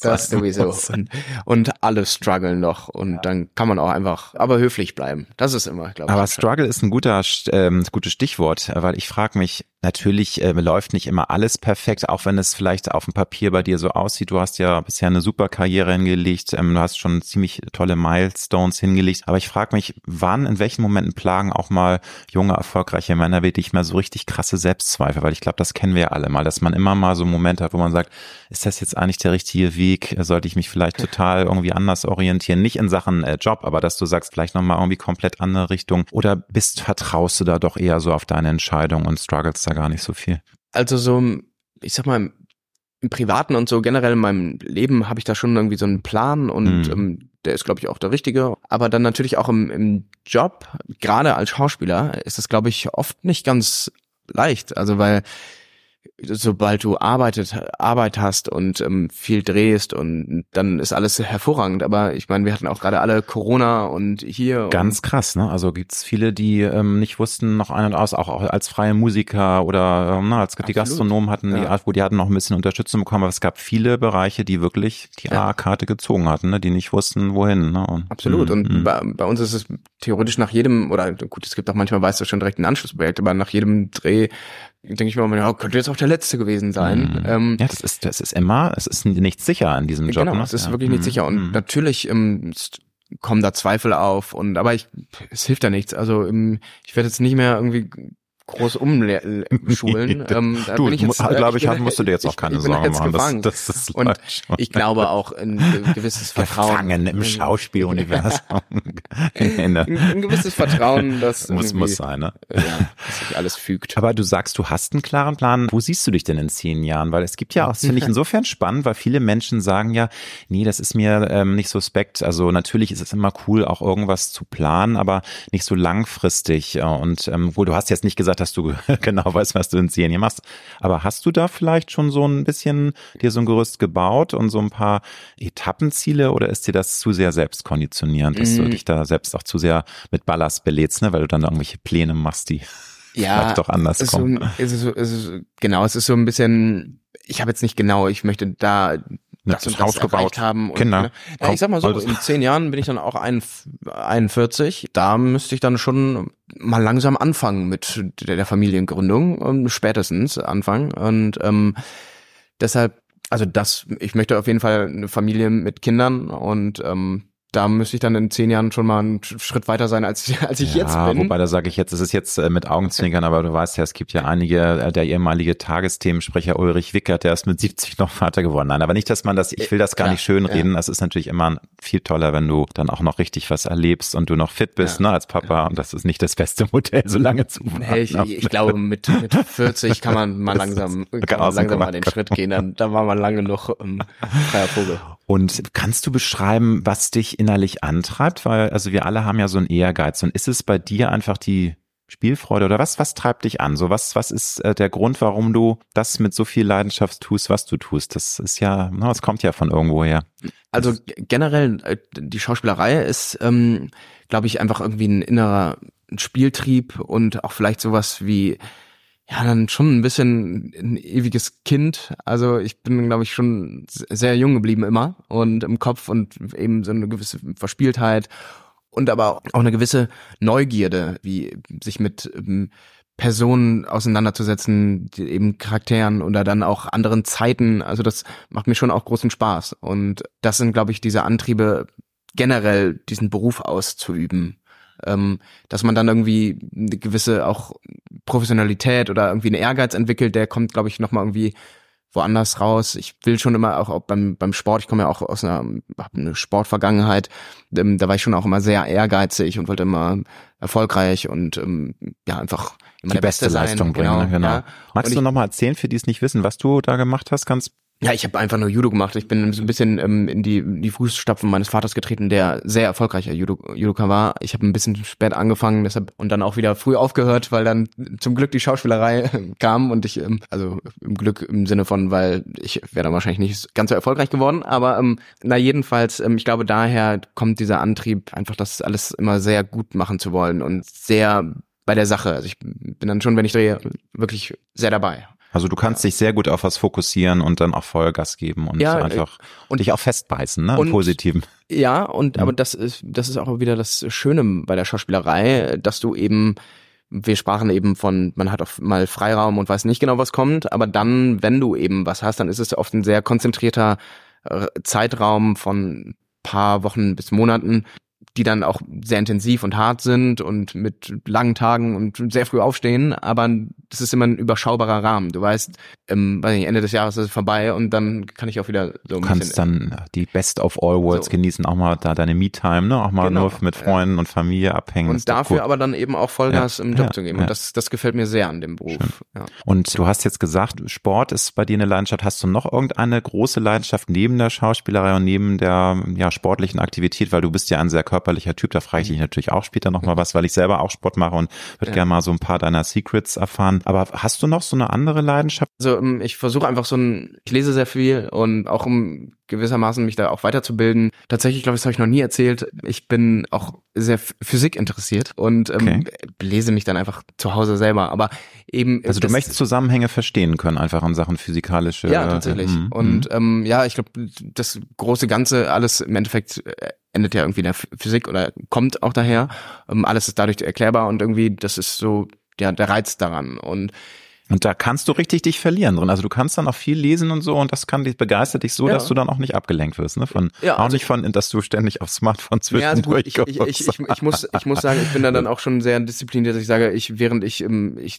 [SPEAKER 1] Das sowieso. Und, und alle strugglen noch und ja. dann kann man auch einfach, aber höflich bleiben. Das ist immer, glaube
[SPEAKER 2] ich. Aber Struggle ist ein guter, ähm, gutes Stichwort, weil ich frage mich, natürlich äh, läuft nicht immer alles perfekt, auch wenn es vielleicht auf dem Papier bei dir so aussieht. Du hast ja bisher eine super Karriere hingelegt, ähm, du hast schon ziemlich tolle Milestones hingelegt. Aber ich frage mich, wann, in welchen Momenten plagen auch mal junge, erfolgreiche Männer wirklich mal so richtig krasse Selbstzweifel? Weil ich glaube, das kennen wir ja alle mal, dass man immer mal so Momente hat, wo man sagt, ist das jetzt eigentlich der richtige Weg? Sollte ich mich vielleicht total irgendwie anders orientieren? Nicht in Sachen äh, Job, aber dass du sagst, vielleicht nochmal irgendwie komplett andere Richtung. Oder bist, vertraust du da doch eher so auf deine Entscheidung und struggles da gar nicht so viel?
[SPEAKER 1] Also so, ich sag mal, im Privaten und so generell in meinem Leben habe ich da schon irgendwie so einen Plan und mhm. ähm, der ist, glaube ich, auch der richtige. Aber dann natürlich auch im, im Job, gerade als Schauspieler, ist das, glaube ich, oft nicht ganz leicht. Also weil sobald du arbeitet, Arbeit hast und ähm, viel drehst und dann ist alles hervorragend. Aber ich meine, wir hatten auch gerade alle Corona und hier.
[SPEAKER 2] Ganz krass, ne? Also gibt's viele, die ähm, nicht wussten noch ein und aus, auch, auch als freie Musiker oder ähm, als Absolut. die Gastronomen hatten, ja. die, die hatten noch ein bisschen Unterstützung bekommen, aber es gab viele Bereiche, die wirklich die ja. A-Karte gezogen hatten, ne? die nicht wussten, wohin. Ne? Und,
[SPEAKER 1] Absolut. Und mh. bei, bei uns ist es theoretisch nach jedem, oder gut, es gibt auch manchmal, weißt du schon direkt ein Anschlussprojekt, aber nach jedem Dreh denke ich mir, ja, könnte jetzt auch der letzte gewesen sein.
[SPEAKER 2] Mhm. Ähm, ja, das ist, das ist immer, es ist nicht sicher an diesem Job.
[SPEAKER 1] Genau,
[SPEAKER 2] ne?
[SPEAKER 1] es ist ja. wirklich nicht mhm. sicher. Und mhm. natürlich ähm, kommen da Zweifel auf und aber ich, es hilft ja nichts. Also ähm, ich werde jetzt nicht mehr irgendwie groß umschulen.
[SPEAKER 2] ähm, da du, äh, glaube ich, ich musst du dir jetzt auch keine Sorgen machen.
[SPEAKER 1] Das, das ist und ich glaube auch ein gewisses Vertrauen.
[SPEAKER 2] Gefangen im Schauspieluniversum.
[SPEAKER 1] ein, ein gewisses Vertrauen, dass
[SPEAKER 2] muss, muss sein, ne?
[SPEAKER 1] Ja, dass sich alles fügt.
[SPEAKER 2] Aber du sagst, du hast einen klaren Plan. Wo siehst du dich denn in zehn Jahren? Weil es gibt ja auch, das finde ich insofern spannend, weil viele Menschen sagen ja, nee, das ist mir ähm, nicht suspekt. Also natürlich ist es immer cool, auch irgendwas zu planen, aber nicht so langfristig. Und ähm, wohl, du hast jetzt nicht gesagt, gesagt, dass du genau weißt, was du in zehn Jahren machst. Aber hast du da vielleicht schon so ein bisschen dir so ein Gerüst gebaut und so ein paar Etappenziele oder ist dir das zu sehr selbst konditionierend, dass mm. du dich da selbst auch zu sehr mit Ballast belädst, ne? weil du dann da irgendwelche Pläne machst, die ja, vielleicht doch anders
[SPEAKER 1] ist
[SPEAKER 2] kommen?
[SPEAKER 1] So, ist so, ist genau, es ist so ein bisschen, ich habe jetzt nicht genau, ich möchte da das, das Haus gebaut haben. Und,
[SPEAKER 2] Kinder.
[SPEAKER 1] Ne? Ja, ich sag mal so, in zehn Jahren bin ich dann auch 41. Da müsste ich dann schon mal langsam anfangen mit der, Familiengründung, ähm, spätestens anfangen. Und ähm, deshalb, also das, ich möchte auf jeden Fall eine Familie mit Kindern und ähm, da müsste ich dann in zehn Jahren schon mal einen Schritt weiter sein, als, als ich
[SPEAKER 2] ja,
[SPEAKER 1] jetzt bin.
[SPEAKER 2] Wobei da sage ich jetzt, es ist jetzt äh, mit Augenzwinkern, aber du weißt ja, es gibt ja einige, äh, der ehemalige Tagesthemensprecher Ulrich Wickert, der ist mit 70 noch Vater geworden. Nein, aber nicht, dass man das, ich will das gar
[SPEAKER 1] Klar,
[SPEAKER 2] nicht schönreden.
[SPEAKER 1] ja.
[SPEAKER 2] Das ist natürlich immer viel toller, wenn du dann auch noch richtig was erlebst und du noch fit bist,
[SPEAKER 1] Ja.
[SPEAKER 2] ne, als Papa. Und das ist nicht das beste Modell, so lange zu warten.
[SPEAKER 1] Hey, ich, ich glaube, mit, mit 40 kann man mal langsam, kann man langsam mal den Schritt gehen. Dann, dann war man lange noch ähm, freier Vogel.
[SPEAKER 2] Und kannst du beschreiben, was dich innerlich antreibt? Weil, also wir alle haben ja so einen Ehrgeiz. Und ist es bei dir einfach die Spielfreude oder was, was treibt dich an? So was, was ist äh, der Grund, warum du das mit so viel Leidenschaft tust, was du tust? Das ist ja, na, das kommt ja von irgendwo her.
[SPEAKER 1] Also generell, äh, die Schauspielerei ist, ähm, glaube ich, einfach irgendwie ein innerer Spieltrieb und auch vielleicht sowas wie, ja, dann schon ein bisschen ein ewiges Kind. Also ich bin, glaube ich, schon sehr jung geblieben immer und im Kopf und eben so eine gewisse Verspieltheit und aber auch eine gewisse Neugierde, wie sich mit ähm, Personen auseinanderzusetzen, eben Charakteren oder dann auch anderen Zeiten. Also das macht mir schon auch großen Spaß. Und das sind, glaube ich, diese Antriebe, generell diesen Beruf auszuüben. Ähm, dass man dann irgendwie eine gewisse auch Professionalität oder irgendwie einen Ehrgeiz entwickelt, der kommt, glaube ich, nochmal irgendwie woanders raus. Ich will schon immer auch, auch beim, beim Sport, ich komme ja auch aus einer, hab eine Sportvergangenheit, ähm, da war ich schon auch immer sehr ehrgeizig und wollte immer erfolgreich und ähm, ja, einfach immer
[SPEAKER 2] Die beste
[SPEAKER 1] Beste sein.
[SPEAKER 2] Leistung bringen, ne? genau.
[SPEAKER 1] Ja.
[SPEAKER 2] Magst
[SPEAKER 1] Und
[SPEAKER 2] du nochmal erzählen, für die es nicht wissen, was du da gemacht hast? Ganz
[SPEAKER 1] Ja, ich habe einfach nur Judo gemacht. Ich bin so ein bisschen ähm, in die, die Fußstapfen meines Vaters getreten, der sehr erfolgreicher Judo, Judoka war. Ich habe ein bisschen spät angefangen, deshalb und dann auch wieder früh aufgehört, weil dann zum Glück die Schauspielerei kam und ich, ähm, also im Glück im Sinne von, weil ich wäre dann wahrscheinlich nicht ganz so erfolgreich geworden, aber ähm, na jedenfalls, ähm, ich glaube daher kommt dieser Antrieb, einfach das alles immer sehr gut machen zu wollen und sehr bei der Sache. Also ich bin dann schon, wenn ich drehe, wirklich sehr dabei.
[SPEAKER 2] Also du kannst dich sehr gut auf was fokussieren und dann auch Vollgas geben und
[SPEAKER 1] Ja,
[SPEAKER 2] einfach
[SPEAKER 1] und-
[SPEAKER 2] dich auch festbeißen, ne? Im
[SPEAKER 1] und-
[SPEAKER 2] Positiven.
[SPEAKER 1] Ja, und
[SPEAKER 2] Mhm.
[SPEAKER 1] aber das ist, das ist auch wieder das Schöne bei der Schauspielerei, dass du eben, wir sprachen eben von, man hat auch mal Freiraum und weiß nicht genau, was kommt, aber dann, wenn du eben was hast, dann ist es oft ein sehr konzentrierter äh, Zeitraum von paar Wochen bis Monaten, die dann auch sehr intensiv und hart sind und mit langen Tagen und sehr früh aufstehen, aber das ist immer ein überschaubarer Rahmen. Du weißt, ähm, weiß nicht, Ende des Jahres ist es vorbei und dann kann ich auch wieder so ein
[SPEAKER 2] Du kannst dann die Best of all Worlds
[SPEAKER 1] So.
[SPEAKER 2] genießen, auch mal da deine Me-Time, ne? Auch mal
[SPEAKER 1] Genau,
[SPEAKER 2] nur mit
[SPEAKER 1] ja.
[SPEAKER 2] Freunden und Familie abhängen.
[SPEAKER 1] Und dafür aber dann eben auch Vollgas
[SPEAKER 2] Ja,
[SPEAKER 1] im Job
[SPEAKER 2] ja,
[SPEAKER 1] zu geben.
[SPEAKER 2] ja.
[SPEAKER 1] Und das, das gefällt mir sehr an dem Beruf. Ja.
[SPEAKER 2] Und du hast jetzt gesagt, Sport ist bei dir eine Leidenschaft. Hast du noch irgendeine große Leidenschaft neben der Schauspielerei und neben der ja, sportlichen Aktivität? Weil du bist ja ein sehr körperlicher Typ. Da frage ich dich natürlich auch später nochmal was, weil ich selber auch Sport mache und würde
[SPEAKER 1] Ja.
[SPEAKER 2] gerne mal so ein paar deiner Secrets erfahren. Aber hast du noch so eine andere Leidenschaft?
[SPEAKER 1] Also ähm, ich versuche einfach so ein, ich lese sehr viel und auch um gewissermaßen mich da auch weiterzubilden. Tatsächlich, glaube ich, das habe ich noch nie erzählt. Ich bin auch sehr Ph- Physik interessiert und ähm, lese mich dann einfach zu Hause selber. Aber eben
[SPEAKER 2] Also du möchtest Zusammenhänge verstehen können, einfach in Sachen physikalische.
[SPEAKER 1] Ja, tatsächlich.
[SPEAKER 2] Mhm,
[SPEAKER 1] Und ähm, ja, ich glaube, das große Ganze, alles im Endeffekt äh, endet ja irgendwie in der Ph- Physik oder kommt auch daher. Ähm, alles ist dadurch erklärbar und irgendwie, das ist so ja, der Reiz daran. Und
[SPEAKER 2] Und da kannst du richtig dich verlieren drin. Also du kannst dann auch viel lesen und so und das kann dich begeistert dich so,
[SPEAKER 1] Ja.
[SPEAKER 2] dass du dann auch nicht abgelenkt wirst, ne? Von
[SPEAKER 1] Ja,
[SPEAKER 2] auch
[SPEAKER 1] also-
[SPEAKER 2] nicht von, dass du ständig aufs Smartphone
[SPEAKER 1] Ja, also gut,
[SPEAKER 2] zwischendurch
[SPEAKER 1] ich, ich, ich, ich, muss, ich muss sagen, ich bin da dann auch schon sehr diszipliniert, dass ich sage, ich, während ich, ähm, ich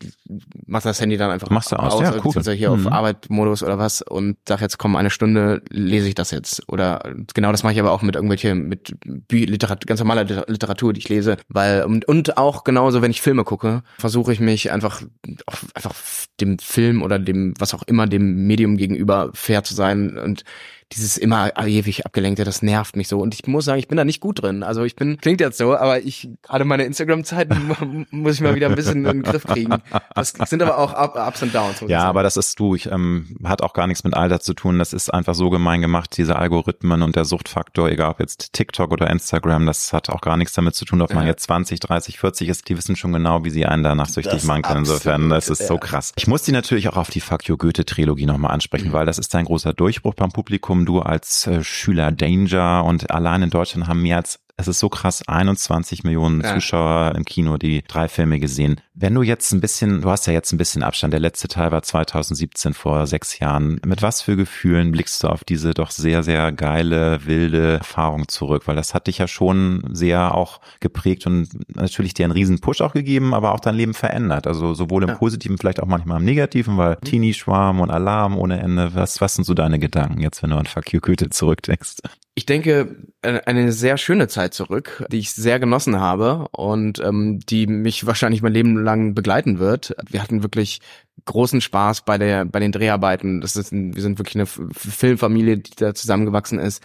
[SPEAKER 1] mach das Handy dann einfach
[SPEAKER 2] Machst du aus, ja,
[SPEAKER 1] also
[SPEAKER 2] cool.
[SPEAKER 1] beziehungsweise hier
[SPEAKER 2] Mhm.
[SPEAKER 1] auf Arbeitmodus oder was und sag jetzt, komm, eine Stunde lese ich das jetzt. Oder genau das mache ich aber auch mit irgendwelche, mit Bü Literat ganz normaler Liter- Literatur, die ich lese. Weil, und, und auch genauso, wenn ich Filme gucke, versuche ich mich einfach, auf, einfach dem Film oder dem, was auch immer, dem Medium gegenüber fair zu sein. Und dieses immer ewig abgelenkte, das nervt mich so. Und ich muss sagen, ich bin da nicht gut drin. Also ich bin, klingt jetzt so, aber ich, gerade meine Instagram-Zeit muss ich mal wieder ein bisschen in den Griff kriegen. Das sind aber auch Up, Ups und Downs.
[SPEAKER 2] Ja, aber das ist du. Ich, ähm, hat auch gar nichts mit Alter zu tun. Das ist einfach so gemein gemacht, diese Algorithmen und der Suchtfaktor, egal ob jetzt TikTok oder Instagram, das hat auch gar nichts damit zu tun, ob man
[SPEAKER 1] Ja.
[SPEAKER 2] jetzt 20, 30, 40 ist. Die wissen schon genau, wie sie einen danach süchtig
[SPEAKER 1] Das
[SPEAKER 2] machen können. Insofern, das ist so
[SPEAKER 1] ja.
[SPEAKER 2] krass. Ich muss die natürlich auch auf die Fuck You Goethe Trilogie nochmal ansprechen, weil das ist ein großer Durchbruch beim Publikum. Du als äh, Schüler Danger und allein in Deutschland haben mehr als Es ist so krass, 21 Millionen
[SPEAKER 1] Ja.
[SPEAKER 2] Zuschauer im Kino, die drei Filme gesehen. Wenn du jetzt ein bisschen, du hast ja jetzt ein bisschen Abstand, der letzte Teil war 2017 vor sechs Jahren. Mit was für Gefühlen blickst du auf diese doch sehr, sehr geile, wilde Erfahrung zurück? Weil das hat dich ja schon sehr auch geprägt und natürlich dir einen riesen Push auch gegeben, aber auch dein Leben verändert. Also sowohl im
[SPEAKER 1] Ja.
[SPEAKER 2] Positiven, vielleicht auch manchmal im Negativen, weil Teenie-Schwarm und Alarm ohne Ende. Was, was sind so deine Gedanken jetzt, wenn du an Fuck You Goethe zurückdenkst?
[SPEAKER 1] Ich denke, äh, eine sehr schöne Zeit zurück, die ich sehr genossen habe und ähm, die mich wahrscheinlich mein Leben lang begleiten wird. Wir hatten wirklich großen Spaß bei der bei den Dreharbeiten. Das ist wir sind wirklich eine Filmfamilie, die da zusammengewachsen ist.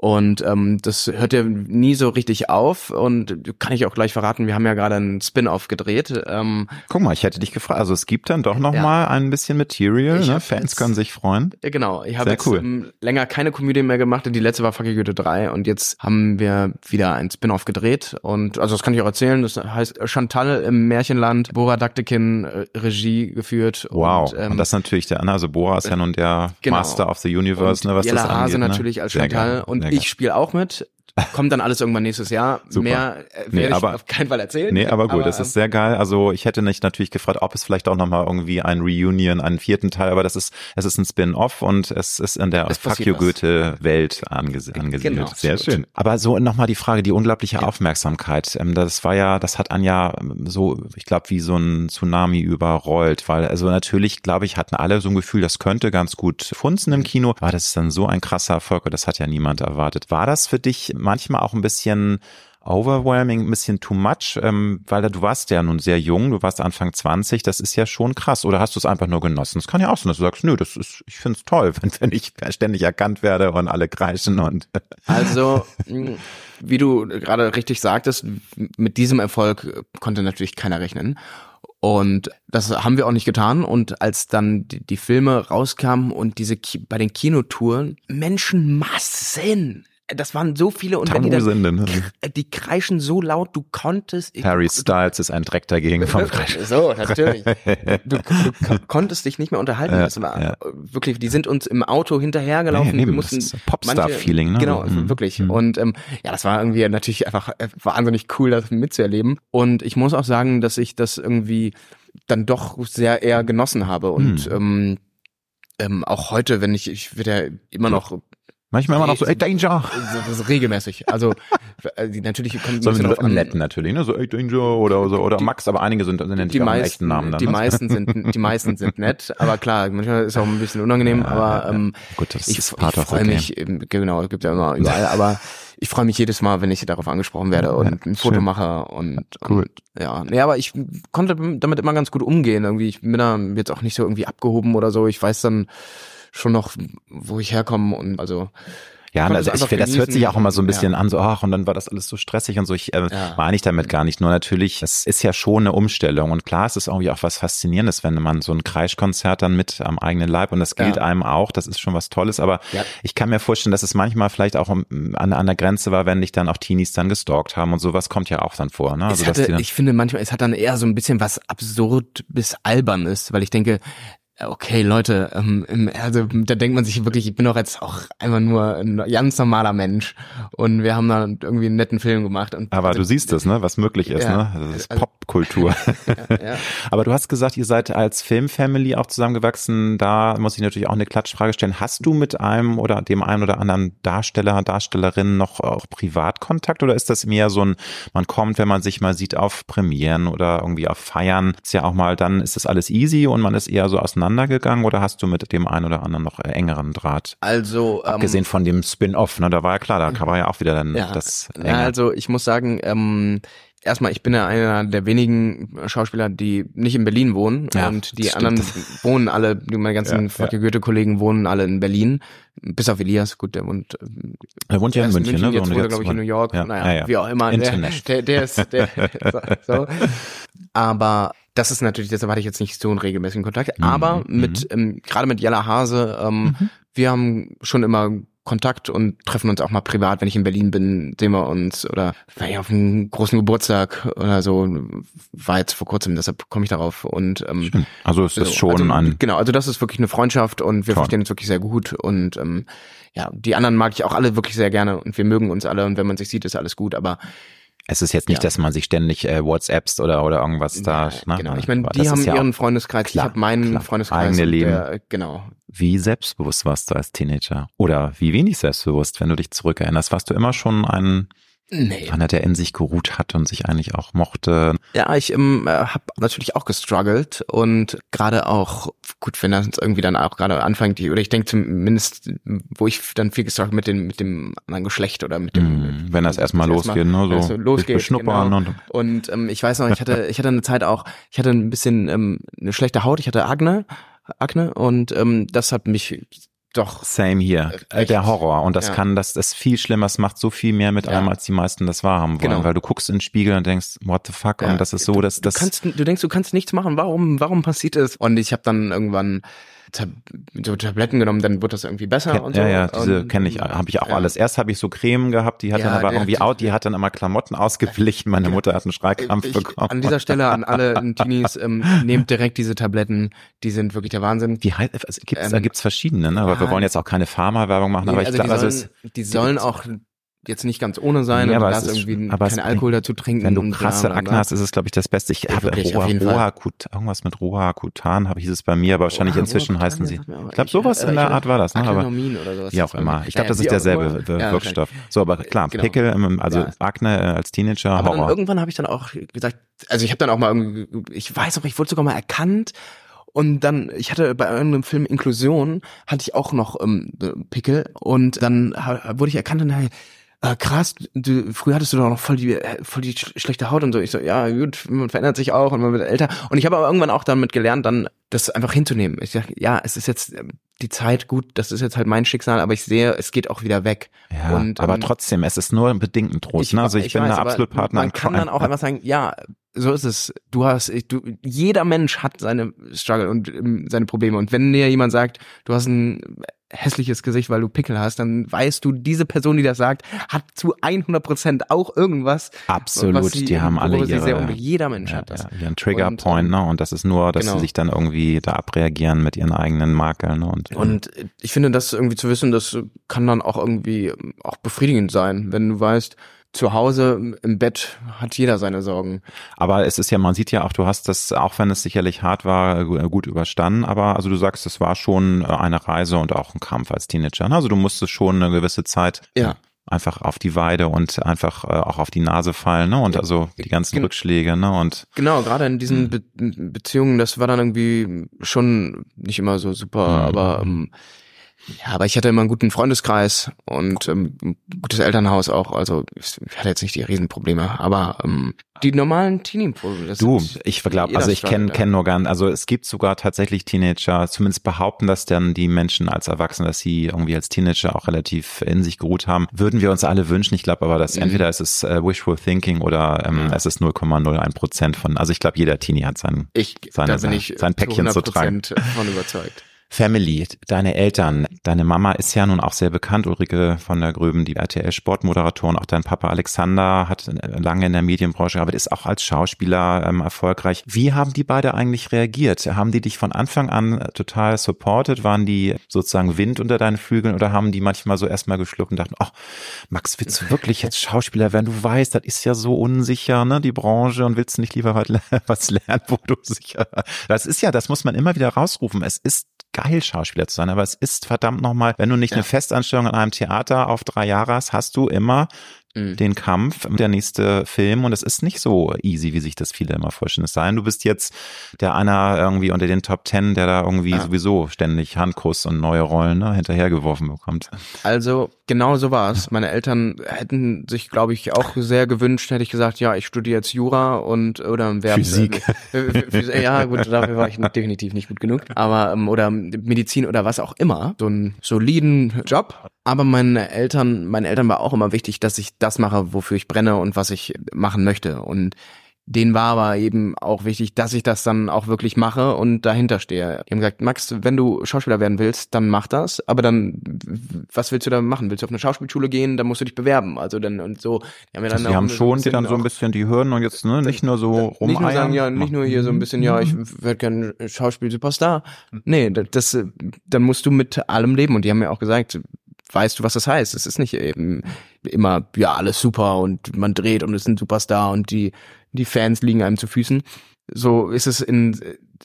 [SPEAKER 1] Und ähm, das hört ja nie so richtig auf. Und kann ich auch gleich verraten, wir haben ja gerade einen Spin-off gedreht. Ähm,
[SPEAKER 2] Guck mal, ich hätte dich gefragt. Also es gibt dann doch noch
[SPEAKER 1] Ja.
[SPEAKER 2] mal ein bisschen Material. Ne? Fans
[SPEAKER 1] jetzt-
[SPEAKER 2] können sich freuen.
[SPEAKER 1] Ja, genau. Ich habe jetzt
[SPEAKER 2] cool.
[SPEAKER 1] ähm, länger keine Komödie mehr gemacht. Die letzte war Fucky Goethe 3 und jetzt haben wir wieder ein Spin-off gedreht. Und also das kann ich auch erzählen. Das heißt Chantal im Märchenland, Bora Daktekin äh, Regie geführt.
[SPEAKER 2] Wow.
[SPEAKER 1] Und, ähm,
[SPEAKER 2] und das ist natürlich der, also Boa ist ja nun der
[SPEAKER 1] genau.
[SPEAKER 2] Master of the Universe,
[SPEAKER 1] und
[SPEAKER 2] ne, was
[SPEAKER 1] Jella
[SPEAKER 2] das angeht.
[SPEAKER 1] Hase
[SPEAKER 2] ne?
[SPEAKER 1] natürlich als
[SPEAKER 2] Sehr
[SPEAKER 1] Chantal
[SPEAKER 2] geil,
[SPEAKER 1] und
[SPEAKER 2] sehr
[SPEAKER 1] ich spiele auch mit. Kommt dann alles irgendwann nächstes Jahr.
[SPEAKER 2] Super.
[SPEAKER 1] Mehr äh,
[SPEAKER 2] Nee,
[SPEAKER 1] werde ich
[SPEAKER 2] aber-
[SPEAKER 1] auf keinen Fall erzählen.
[SPEAKER 2] Nee, aber gut, das
[SPEAKER 1] ähm,
[SPEAKER 2] ist sehr geil. Also ich hätte nicht natürlich gefragt, ob es vielleicht auch nochmal irgendwie ein Reunion, einen vierten Teil, aber das ist, es ist ein Spin-off und es ist in der
[SPEAKER 1] Es
[SPEAKER 2] Fuck
[SPEAKER 1] passiert
[SPEAKER 2] You
[SPEAKER 1] was.
[SPEAKER 2] Goethe Welt angesiedelt.
[SPEAKER 1] Genau,
[SPEAKER 2] sehr
[SPEAKER 1] absolut.
[SPEAKER 2] schön. Aber so nochmal die Frage, die unglaubliche Aufmerksamkeit. Ähm, Das war ja, das hat Anja ähm, so, ich glaube, wie so ein Tsunami überrollt, weil also natürlich, glaube ich, hatten alle so ein Gefühl, das könnte ganz gut funzen im Kino, aber das ist dann so ein krasser Erfolg und das hat ja niemand erwartet. War das für dich manchmal auch ein bisschen overwhelming, ein bisschen too much, ähm, weil du warst ja nun sehr jung, du warst Anfang 20, das ist ja schon krass. Oder hast du es einfach nur genossen? Es kann ja auch sein, dass du sagst, nö, das ist, ich finde es toll, wenn, wenn ich ständig erkannt werde und alle kreischen und
[SPEAKER 1] Also, mh, wie du gerade richtig sagtest, mit diesem Erfolg konnte natürlich keiner rechnen. Und das haben wir auch nicht getan. Und als dann die, die Filme rauskamen und diese Ki bei den Kinotouren, Menschenmassen. Das waren so viele und wenn die, dann,
[SPEAKER 2] Tausende. Ne?
[SPEAKER 1] die kreischen so laut, du konntest.
[SPEAKER 2] Harry Styles ist ein Dreck dagegen vom Kreischen.
[SPEAKER 1] So, natürlich. Du, du ko- konntest dich nicht mehr unterhalten.
[SPEAKER 2] Ja,
[SPEAKER 1] das war
[SPEAKER 2] ja.
[SPEAKER 1] wirklich, die sind uns im Auto hinterhergelaufen.
[SPEAKER 2] Nee,
[SPEAKER 1] wir mussten
[SPEAKER 2] ist Popstar-Feeling, ne?
[SPEAKER 1] Genau,
[SPEAKER 2] mhm.
[SPEAKER 1] wirklich.
[SPEAKER 2] Mhm.
[SPEAKER 1] Und ähm, ja, das war irgendwie natürlich einfach äh, wahnsinnig cool, das mitzuerleben. Und ich muss auch sagen, dass ich das irgendwie dann doch sehr eher genossen habe. Und
[SPEAKER 2] Mhm.
[SPEAKER 1] ähm, ähm, auch heute, wenn ich, ich werde ja immer noch
[SPEAKER 2] Manchmal immer noch so, ey, Danger.
[SPEAKER 1] das ist regelmäßig. Also äh, die- natürlich kommt
[SPEAKER 2] So
[SPEAKER 1] ein bisschen
[SPEAKER 2] netten natürlich, ne? So, ey, Danger oder so, oder Max, aber einige sind,
[SPEAKER 1] die
[SPEAKER 2] dich auch einen
[SPEAKER 1] meisten,
[SPEAKER 2] echten Namen dann.
[SPEAKER 1] die
[SPEAKER 2] ne?
[SPEAKER 1] meisten sind, die meisten sind nett, aber klar, manchmal ist es auch ein bisschen unangenehm,
[SPEAKER 2] Ja,
[SPEAKER 1] aber
[SPEAKER 2] ja, ja.
[SPEAKER 1] ähm,
[SPEAKER 2] Gut, das
[SPEAKER 1] ich,
[SPEAKER 2] ist
[SPEAKER 1] ich freue mich, eben, genau, es gibt ja immer überall, aber ich freue mich jedes Mal, wenn ich darauf angesprochen werde und
[SPEAKER 2] Ja,
[SPEAKER 1] ein Foto
[SPEAKER 2] schön.
[SPEAKER 1] mache und,
[SPEAKER 2] Cool.
[SPEAKER 1] und ja, nee, aber ich konnte damit immer ganz gut umgehen, irgendwie, ich bin da jetzt auch nicht so irgendwie abgehoben oder so, ich weiß dann schon noch, wo ich herkomme und also
[SPEAKER 2] Ja, also ich finde, das hört sich
[SPEAKER 1] genießen
[SPEAKER 2] auch immer so ein bisschen
[SPEAKER 1] ja.
[SPEAKER 2] an, so, ach, und dann war das alles so stressig und so. Ich äh,
[SPEAKER 1] Ja.
[SPEAKER 2] meine ich damit gar nicht. Nur natürlich, es ist ja schon eine Umstellung. Und klar, es ist irgendwie auch was Faszinierendes, wenn man so ein Kreischkonzert dann mit am eigenen Leib und das gilt
[SPEAKER 1] Ja.
[SPEAKER 2] einem auch, das ist schon was Tolles. Aber ich kann mir vorstellen, dass es manchmal vielleicht auch um, an, an der Grenze war, wenn dich dann auch Teenies dann gestalkt haben und sowas kommt ja auch dann vor. Ne? Also,
[SPEAKER 1] hatte,
[SPEAKER 2] dann,
[SPEAKER 1] ich finde manchmal, es hat dann eher so ein bisschen was absurd bis albern ist, weil ich denke, okay, Leute, ähm, also da denkt man sich wirklich, ich bin doch jetzt auch einfach nur ein ganz normaler Mensch und wir haben da irgendwie einen netten Film gemacht. Und
[SPEAKER 2] aber
[SPEAKER 1] also,
[SPEAKER 2] du siehst es, ne, was möglich ist,
[SPEAKER 1] Ja.
[SPEAKER 2] ne? Das ist
[SPEAKER 1] Also-
[SPEAKER 2] Popkultur.
[SPEAKER 1] ja,
[SPEAKER 2] Aber du hast gesagt, ihr seid als Filmfamily auch zusammengewachsen. Da muss ich natürlich auch eine Klatschfrage stellen. Hast du mit einem oder dem einen oder anderen Darsteller, Darstellerin noch auch Privatkontakt oder ist das mehr so ein, man kommt, wenn man sich mal sieht auf Premieren oder irgendwie auf Feiern, ist ja auch mal, dann ist das alles easy und man ist eher so auseinandergegangen oder hast du mit dem einen oder anderen noch engeren Draht?
[SPEAKER 1] also ähm,
[SPEAKER 2] Abgesehen von dem Spin-off, ne, da war ja klar, da war ja auch wieder dann
[SPEAKER 1] ja,
[SPEAKER 2] das enge.
[SPEAKER 1] also ich muss sagen, ähm, erstmal, ich bin ja einer der wenigen Schauspieler, die nicht in Berlin wohnen
[SPEAKER 2] Ja,
[SPEAKER 1] und die
[SPEAKER 2] stimmt.
[SPEAKER 1] anderen wohnen alle, meine ganzen
[SPEAKER 2] Ja,
[SPEAKER 1] ja, Goethe-Kollegen wohnen alle in Berlin, bis auf Elias, gut, der wohnt ähm,
[SPEAKER 2] er wohnt ja in
[SPEAKER 1] erst
[SPEAKER 2] München, ne?
[SPEAKER 1] Jetzt wohnt er, glaube ich, in New York.
[SPEAKER 2] Ja,
[SPEAKER 1] naja,
[SPEAKER 2] ja, ja.
[SPEAKER 1] wie auch immer. Der, der, der ist, der, so, so. Aber das ist natürlich, deshalb hatte ich jetzt nicht so einen regelmäßigen Kontakt.
[SPEAKER 2] Mhm,
[SPEAKER 1] Aber
[SPEAKER 2] mhm.
[SPEAKER 1] mit, ähm, gerade mit Jella Hase, ähm, wir haben schon immer Kontakt und treffen uns auch mal privat, wenn ich in Berlin bin, sehen wir uns oder war ich auf einem großen Geburtstag oder so, war jetzt vor kurzem, deshalb komme ich darauf und ähm,
[SPEAKER 2] also es ist schon
[SPEAKER 1] also,
[SPEAKER 2] ein
[SPEAKER 1] genau, also das ist wirklich eine Freundschaft und wir
[SPEAKER 2] Toll.
[SPEAKER 1] verstehen uns wirklich sehr gut und ähm, ja, die anderen mag ich auch alle wirklich sehr gerne und wir mögen uns alle und wenn man sich sieht, ist alles gut, aber
[SPEAKER 2] es ist jetzt nicht,
[SPEAKER 1] Ja.
[SPEAKER 2] dass man sich ständig äh, WhatsApps oder oder irgendwas da.
[SPEAKER 1] Ja,
[SPEAKER 2] ne?
[SPEAKER 1] genau. Ich meine, die haben
[SPEAKER 2] ja
[SPEAKER 1] ihren Freundeskreis,
[SPEAKER 2] klar,
[SPEAKER 1] ich habe meinen
[SPEAKER 2] klar.
[SPEAKER 1] Freundeskreis.
[SPEAKER 2] Eigene Leben.
[SPEAKER 1] Der, genau.
[SPEAKER 2] Wie selbstbewusst warst du als Teenager? Oder wie wenig selbstbewusst, wenn du dich zurückerinnerst? Warst du immer schon ein
[SPEAKER 1] Nee.
[SPEAKER 2] einer, der in sich geruht hat und sich eigentlich auch mochte?
[SPEAKER 1] Ja, ich ähm, habe natürlich auch gestruggelt und gerade auch, gut, wenn das irgendwie dann auch gerade anfängt, oder ich denke zumindest, wo ich dann viel gestruggelt mit dem, mit dem anderen Geschlecht oder mit dem,
[SPEAKER 2] Mhm, wenn das erstmal losgeht, ne? So
[SPEAKER 1] so losgeht,
[SPEAKER 2] beschnuppern
[SPEAKER 1] genau.
[SPEAKER 2] und
[SPEAKER 1] Und ähm, ich weiß noch, ich hatte, ich hatte eine Zeit auch, ich hatte ein bisschen ähm, eine schlechte Haut, ich hatte Akne, Akne und ähm, das hat mich doch
[SPEAKER 2] Same hier. Äh,
[SPEAKER 1] Echt?
[SPEAKER 2] Der Horror. Und das
[SPEAKER 1] Ja.
[SPEAKER 2] kann, das ist viel schlimmer. Es macht so viel mehr mit
[SPEAKER 1] Ja.
[SPEAKER 2] einem, als die meisten das wahrhaben wollen.
[SPEAKER 1] Genau.
[SPEAKER 2] Weil du guckst in den Spiegel und denkst, what the fuck?
[SPEAKER 1] Ja,
[SPEAKER 2] und das ist so,
[SPEAKER 1] du,
[SPEAKER 2] dass das.
[SPEAKER 1] du kannst, du denkst, du kannst nichts machen. Warum, warum passiert es? Und ich habe dann irgendwann Tab so Tabletten genommen, dann wird das irgendwie besser
[SPEAKER 2] Kenn-
[SPEAKER 1] und so.
[SPEAKER 2] ja, ja, diese kenne ich, habe ich auch
[SPEAKER 1] ja.
[SPEAKER 2] alles. Erst habe ich so Creme gehabt, die hat
[SPEAKER 1] Ja,
[SPEAKER 2] dann aber irgendwie out, die hat dann immer Klamotten ausgeblichen. Meine Mutter hat einen Schreikrampf
[SPEAKER 1] Ich,
[SPEAKER 2] bekommen.
[SPEAKER 1] an dieser Stelle an alle Teenies, ähm, nehmt direkt diese Tabletten, die sind wirklich der Wahnsinn.
[SPEAKER 2] die halt, es gibt's, da
[SPEAKER 1] Ähm,
[SPEAKER 2] gibt's verschiedene, ne? aber wir
[SPEAKER 1] ja.
[SPEAKER 2] wollen jetzt auch keine Pharma-Werbung machen, aber
[SPEAKER 1] Nee,
[SPEAKER 2] ich
[SPEAKER 1] also
[SPEAKER 2] glaube,
[SPEAKER 1] die
[SPEAKER 2] also
[SPEAKER 1] sollen,
[SPEAKER 2] es,
[SPEAKER 1] die sollen auch jetzt nicht ganz ohne sein und
[SPEAKER 2] aber ist-
[SPEAKER 1] irgendwie
[SPEAKER 2] aber es
[SPEAKER 1] keinen Alkohol dazu trinken.
[SPEAKER 2] wenn du krasse Akne hast, ist es, glaube ich, das Beste. Ich
[SPEAKER 1] Ja,
[SPEAKER 2] habe
[SPEAKER 1] jeden Fall.
[SPEAKER 2] Rohakut, irgendwas mit Rohakutan, habe hieß es bei mir, aber wahrscheinlich
[SPEAKER 1] Oh,
[SPEAKER 2] inzwischen
[SPEAKER 1] Roakutan,
[SPEAKER 2] heißen sie.
[SPEAKER 1] auch-
[SPEAKER 2] Ich glaube, sowas
[SPEAKER 1] äh,
[SPEAKER 2] in der
[SPEAKER 1] ich-
[SPEAKER 2] Art war das, ne? Aber wie auch immer. Ich glaube, das
[SPEAKER 1] wie
[SPEAKER 2] ist
[SPEAKER 1] auch
[SPEAKER 2] derselbe
[SPEAKER 1] Ja,
[SPEAKER 2] Wirkstoff. So, aber klar,
[SPEAKER 1] Genau.
[SPEAKER 2] Pickel, ähm, also
[SPEAKER 1] Ja.
[SPEAKER 2] Akne äh, als Teenager,
[SPEAKER 1] Aber
[SPEAKER 2] Horror.
[SPEAKER 1] irgendwann habe ich dann auch gesagt, also ich habe dann auch mal ich weiß noch, ich wurde sogar mal erkannt und dann, ich hatte bei einem Film Inklusion, hatte ich auch noch ähm, Pickel und dann wurde ich erkannt und dann, äh, krass, du, früher hattest du doch noch voll die, äh, voll die sch schlechte Haut und so. Ich so, ja gut, man verändert sich auch und man wird älter. Und ich habe aber irgendwann auch damit gelernt, dann das einfach hinzunehmen. Ich sag, ja, es ist jetzt ähm, die Zeit gut, das ist jetzt halt mein Schicksal, aber ich sehe, es geht auch wieder weg.
[SPEAKER 2] Ja,
[SPEAKER 1] und,
[SPEAKER 2] aber
[SPEAKER 1] ähm,
[SPEAKER 2] trotzdem, es ist nur ein bedingten Trost. ne? Also ich, bin
[SPEAKER 1] weiß,
[SPEAKER 2] der
[SPEAKER 1] aber
[SPEAKER 2] absolut Partner.
[SPEAKER 1] Man kann dann auch einfach sagen, ja, so ist es. Du hast, ich- du, jeder Mensch hat seine Struggle und ähm, seine Probleme. Und wenn dir jemand sagt, du hast ein hässliches Gesicht, weil du Pickel hast, dann weißt du, diese Person, die das sagt, hat zu 100 Prozent auch irgendwas.
[SPEAKER 2] Absolut,
[SPEAKER 1] sie,
[SPEAKER 2] die haben alle ihre,
[SPEAKER 1] sehr Jeder Mensch
[SPEAKER 2] ja,
[SPEAKER 1] hat das.
[SPEAKER 2] ja, ihren Triggerpoint,
[SPEAKER 1] Und,
[SPEAKER 2] ne? Und das ist nur, dass
[SPEAKER 1] genau.
[SPEAKER 2] sie sich dann irgendwie da abreagieren mit ihren eigenen Makeln. Ne? Und,
[SPEAKER 1] Und ich finde, das irgendwie zu wissen, das kann dann auch irgendwie auch befriedigend sein, wenn du weißt, zu Hause im Bett hat jeder seine Sorgen.
[SPEAKER 2] Aber es ist ja, man sieht ja auch, du hast das, auch wenn es sicherlich hart war, gu- gut überstanden. Aber also du sagst, es war schon äh, eine Reise und auch ein Kampf als Teenager. ne? Also du musstest schon eine gewisse Zeit
[SPEAKER 1] Ja.
[SPEAKER 2] einfach auf die Weide und einfach äh, auch auf die Nase fallen, ne? Und
[SPEAKER 1] Ja.
[SPEAKER 2] also die ganzen
[SPEAKER 1] Gen-
[SPEAKER 2] Rückschläge, ne? Und
[SPEAKER 1] Genau, gerade in
[SPEAKER 2] Hm.
[SPEAKER 1] diesen Be Beziehungen, das war dann irgendwie schon nicht immer so super,
[SPEAKER 2] Mhm.
[SPEAKER 1] aber ähm, ja, aber ich hatte immer einen guten Freundeskreis und ähm, ein gutes Elternhaus auch. Also ich hatte jetzt nicht die Riesenprobleme, aber ähm, die normalen Teenie-Probleme.
[SPEAKER 2] Du, ich glaube, also ich kenne kenn nur gern, also es gibt sogar tatsächlich Teenager, zumindest behaupten das dann die Menschen als Erwachsene, dass sie irgendwie als Teenager auch relativ in sich geruht haben. Würden wir uns alle wünschen. Ich glaube aber, dass
[SPEAKER 1] Mhm.
[SPEAKER 2] entweder ist es äh, wishful thinking oder ähm,
[SPEAKER 1] Ja.
[SPEAKER 2] es ist 0,01 Prozent von, also ich glaube, jeder Teenie hat seinen
[SPEAKER 1] Ich,
[SPEAKER 2] seine-
[SPEAKER 1] ich
[SPEAKER 2] sein Päckchen zu
[SPEAKER 1] 100% von überzeugt.
[SPEAKER 2] Family, deine Eltern, deine Mama ist ja nun auch sehr bekannt, Ulrike von der Gröben, die RTL-Sportmoderatorin, auch dein Papa Alexander hat äh, lange in der Medienbranche gearbeitet, ist auch als Schauspieler ähm, erfolgreich. Wie haben die beide eigentlich reagiert? Haben die dich von Anfang an äh, total supported? Waren die sozusagen Wind unter deinen Flügeln oder haben die manchmal so erstmal geschluckt und dachten, ach, Max, willst du wirklich jetzt Schauspieler werden? Du weißt, das ist ja so unsicher, ne, die Branche und willst nicht lieber was was lernen, wo du sicher, das ist ja, das muss man immer wieder rausrufen. Es ist geil, Schauspieler zu sein, aber es ist verdammt nochmal, wenn du nicht
[SPEAKER 1] Ja.
[SPEAKER 2] eine Festanstellung in einem Theater auf drei Jahre hast, hast du immer
[SPEAKER 1] Mhm.
[SPEAKER 2] den Kampf, der nächste Film und es ist nicht so easy, wie sich das viele immer vorstellen. Es sei denn, du bist jetzt der einer irgendwie unter den Top Ten, der da irgendwie
[SPEAKER 1] Ja.
[SPEAKER 2] sowieso ständig Handkuss und neue Rollen ne, hinterhergeworfen bekommt.
[SPEAKER 1] Also genau so war es. Meine Eltern hätten sich, glaube ich, auch sehr gewünscht, hätte ich gesagt, ja, ich studiere jetzt Jura und oder Verb
[SPEAKER 2] Physik.
[SPEAKER 1] Äh, ja, gut, dafür war ich definitiv nicht gut genug. Aber ähm, oder Medizin oder was auch immer, so einen soliden Job. Aber meine Eltern, meinen Eltern war auch immer wichtig, dass ich das mache, wofür ich brenne und was ich machen möchte. Und denen war aber eben auch wichtig, dass ich das dann auch wirklich mache und dahinter stehe. Die haben gesagt, Max, wenn du Schauspieler werden willst, dann mach das. Aber dann, was willst du da machen? Willst du auf eine Schauspielschule gehen? Dann musst du dich bewerben. Also dann und so.
[SPEAKER 2] Die haben, ja dann also die haben schon, die dann so ein bisschen die Hürden und jetzt ne, nicht nur so rumeiern.
[SPEAKER 1] Nicht nur sagen, ja, nicht nur hier so ein bisschen, ja, ich werde gern Schauspiel-Superstar. Nee, das, dann musst du mit allem leben. Und die haben mir auch gesagt, weißt du, was das heißt. Es ist nicht eben immer, ja, alles super und man dreht und ist ein Superstar und die die Fans liegen einem zu Füßen. So ist es in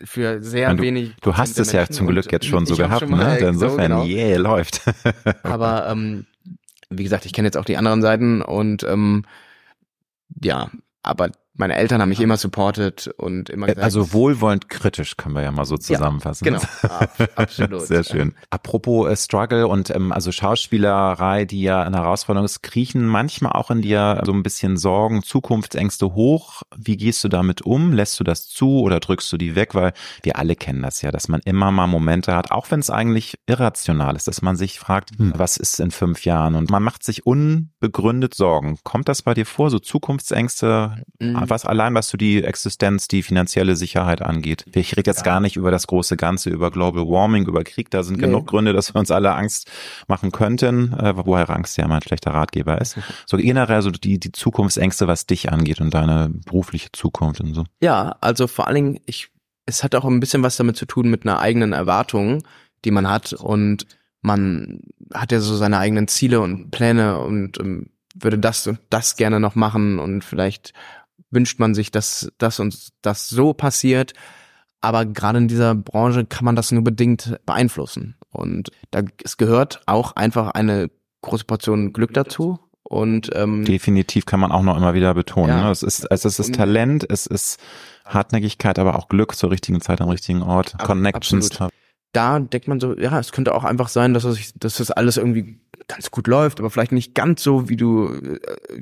[SPEAKER 1] für sehr
[SPEAKER 2] du,
[SPEAKER 1] wenig.
[SPEAKER 2] Du hast es ja zum Glück jetzt schon so gehabt, schon ne? Insofern, so, genau. yeah, läuft.
[SPEAKER 1] Aber ähm, wie gesagt, ich kenne jetzt auch die anderen Seiten und ähm, ja, aber meine Eltern haben mich immer supportet und immer gesagt,
[SPEAKER 2] Also wohlwollend kritisch können wir ja mal so zusammenfassen.
[SPEAKER 1] Ja, genau, absolut.
[SPEAKER 2] Sehr schön. Apropos äh, Struggle und ähm, also Schauspielerei, die ja eine Herausforderung ist, kriechen manchmal auch in dir so ein bisschen Sorgen, Zukunftsängste hoch. Wie gehst du damit um? Lässt du das zu oder drückst du die weg? Weil wir alle kennen das ja, dass man immer mal Momente hat, auch wenn es eigentlich irrational ist, dass man sich fragt, hm, was ist in fünf Jahren? Und man macht sich unbegründet Sorgen. Kommt das bei dir vor, so Zukunftsängste? Mhm was allein, was so die Existenz, die finanzielle Sicherheit angeht. Ich rede jetzt ja. gar nicht über das große Ganze, über Global Warming, über Krieg. Da sind nee. genug Gründe, dass wir uns alle Angst machen könnten, äh, woher Angst ja immer ein schlechter Ratgeber ist. So generell so die, die Zukunftsängste, was dich angeht und deine berufliche Zukunft und so.
[SPEAKER 1] Ja, also vor allen Dingen, ich, es hat auch ein bisschen was damit zu tun mit einer eigenen Erwartung, die man hat und man hat ja so seine eigenen Ziele und Pläne und um, ähm, würde das und das gerne noch machen und vielleicht wünscht man sich, dass das und das so passiert. Aber gerade in dieser Branche kann man das nur bedingt beeinflussen. Und da, es gehört auch einfach eine große Portion Glück dazu. Und ähm,
[SPEAKER 2] definitiv kann man auch noch immer wieder betonen. Ja. Ne? Es ist, es ist Talent, es ist Hartnäckigkeit, aber auch Glück zur richtigen Zeit am richtigen Ort, Ab, Connections.
[SPEAKER 1] Absolut. Da denkt man so, ja, es könnte auch einfach sein, dass das, dass das alles irgendwie ganz gut läuft, aber vielleicht nicht ganz so, wie du äh,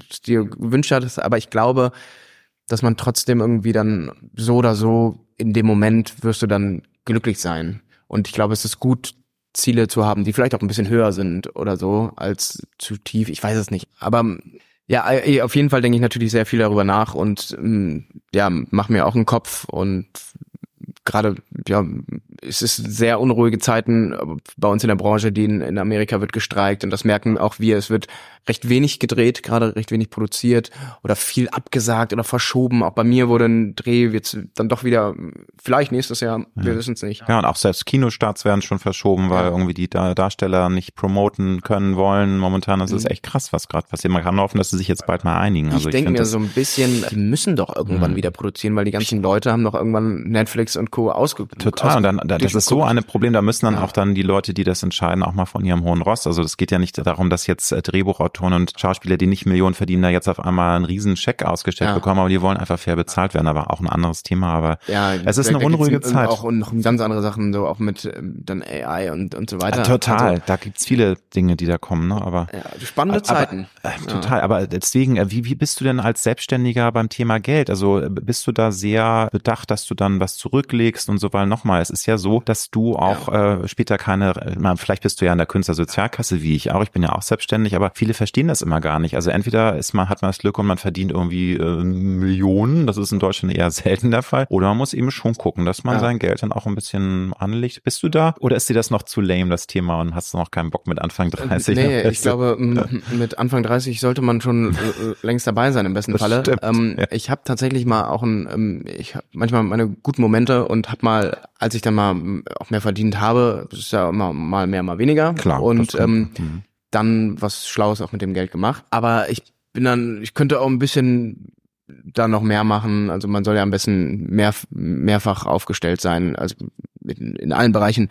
[SPEAKER 1] es dir gewünscht hattest. Aber ich glaube, dass man trotzdem irgendwie dann so oder so in dem Moment wirst du dann glücklich sein. Und ich glaube, es ist gut, Ziele zu haben, die vielleicht auch ein bisschen höher sind oder so als zu tief. Ich weiß es nicht. Aber ja, äh, auf jeden Fall denke ich natürlich sehr viel darüber nach und mm, ja, mach mir auch einen Kopf und gerade, ja, es ist sehr unruhige Zeiten bei uns in der Branche, die in, in, Amerika wird gestreikt und das merken auch wir. Es wird recht wenig gedreht, gerade recht wenig produziert oder viel abgesagt oder verschoben. Auch bei mir wurde ein Dreh jetzt dann doch wieder, vielleicht nächstes Jahr, wir ja. wissen es nicht.
[SPEAKER 2] Ja, und auch selbst Kinostarts werden schon verschoben, weil ja. irgendwie die Darsteller nicht promoten können wollen. Momentan das ist mhm. echt krass, was gerade passiert. Man kann hoffen, dass sie sich jetzt bald mal einigen.
[SPEAKER 1] Also ich, ich denke mir so ein bisschen, die müssen doch irgendwann mhm. wieder produzieren, weil die ganzen Leute haben doch irgendwann Netflix und Co. ausgeguckt.
[SPEAKER 2] Total, und dann das ist so ein Problem, da müssen dann ja. auch dann die Leute, die das entscheiden, auch mal von ihrem hohen Ross. Also es geht ja nicht darum, dass jetzt äh, Drehbuchautoren und Schauspieler, die nicht Millionen verdienen, da jetzt auf einmal einen riesen Scheck ausgestellt ja. bekommen, aber die wollen einfach fair bezahlt werden, aber auch ein anderes Thema. Aber ja, es ist da, eine unruhige Zeit.
[SPEAKER 1] Auch und noch ganz andere Sachen, so auch mit ähm, dann AI und, und so weiter.
[SPEAKER 2] total, also, da gibt's viele Dinge, die da kommen, ne? Aber
[SPEAKER 1] ja, spannende aber, Zeiten.
[SPEAKER 2] äh, total, aber deswegen, äh, wie, wie bist du denn als Selbstständiger beim Thema Geld? Also bist du da sehr bedacht, dass du dann was zurücklegst und so, weil nochmal, es ist ja so, dass du auch äh, später keine, äh, vielleicht bist du ja in der Künstlersozialkasse wie ich auch, ich bin ja auch selbstständig, aber viele verstehen das immer gar nicht. Also entweder ist man, hat man das Glück und man verdient irgendwie äh, Millionen, das ist in Deutschland eher selten der Fall, oder man muss eben schon gucken, dass man ja. sein Geld dann auch ein bisschen anlegt. Bist du da oder ist dir das noch zu lame, das Thema, und hast du noch keinen Bock mit Anfang 30?
[SPEAKER 1] Nee, ich glaube, mit Anfang 30 sollte man schon äh, längst dabei sein, im besten das Falle. Stimmt, ähm, ja. Ich habe tatsächlich mal auch ein, ähm, ich hab manchmal meine guten Momente und habe mal, als ich dann mal auch mehr verdient habe, das ist ja immer mal mehr, mal weniger.
[SPEAKER 2] Klar.
[SPEAKER 1] Und ähm, mhm. dann was Schlaues auch mit dem Geld gemacht. Aber ich bin dann, ich könnte auch ein bisschen da noch mehr machen. Also man soll ja am besten mehr, mehrfach aufgestellt sein, also in, in allen Bereichen.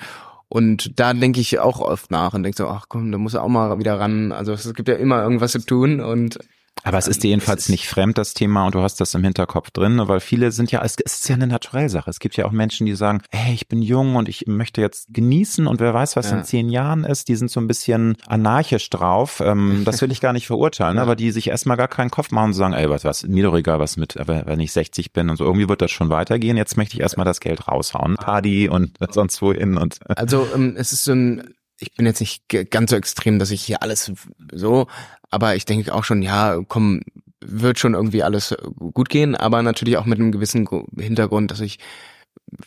[SPEAKER 1] Und da denke ich auch oft nach und denke so, ach komm, da muss er auch mal wieder ran. Also es gibt ja immer irgendwas zu tun und
[SPEAKER 2] aber es ist dir jedenfalls nicht fremd, das Thema, und du hast das im Hinterkopf drin, ne, weil viele sind ja, es ist ja eine naturelle Sache. Es gibt ja auch Menschen, die sagen, hey, ich bin jung und ich möchte jetzt genießen und wer weiß, was ja. in zehn Jahren ist, die sind so ein bisschen anarchisch drauf. Ähm, das will ich gar nicht verurteilen, ja. aber die sich erstmal gar keinen Kopf machen und sagen, ey, was, was, mir doch egal, was mit, wenn ich 60 bin und so, irgendwie wird das schon weitergehen. Jetzt möchte ich erstmal das Geld raushauen. Party und sonst wohin und.
[SPEAKER 1] Also, ähm, es ist so ein, ich bin jetzt nicht ganz so extrem, dass ich hier alles so, aber ich denke auch schon, ja, komm, wird schon irgendwie alles gut gehen, aber natürlich auch mit einem gewissen Hintergrund, dass ich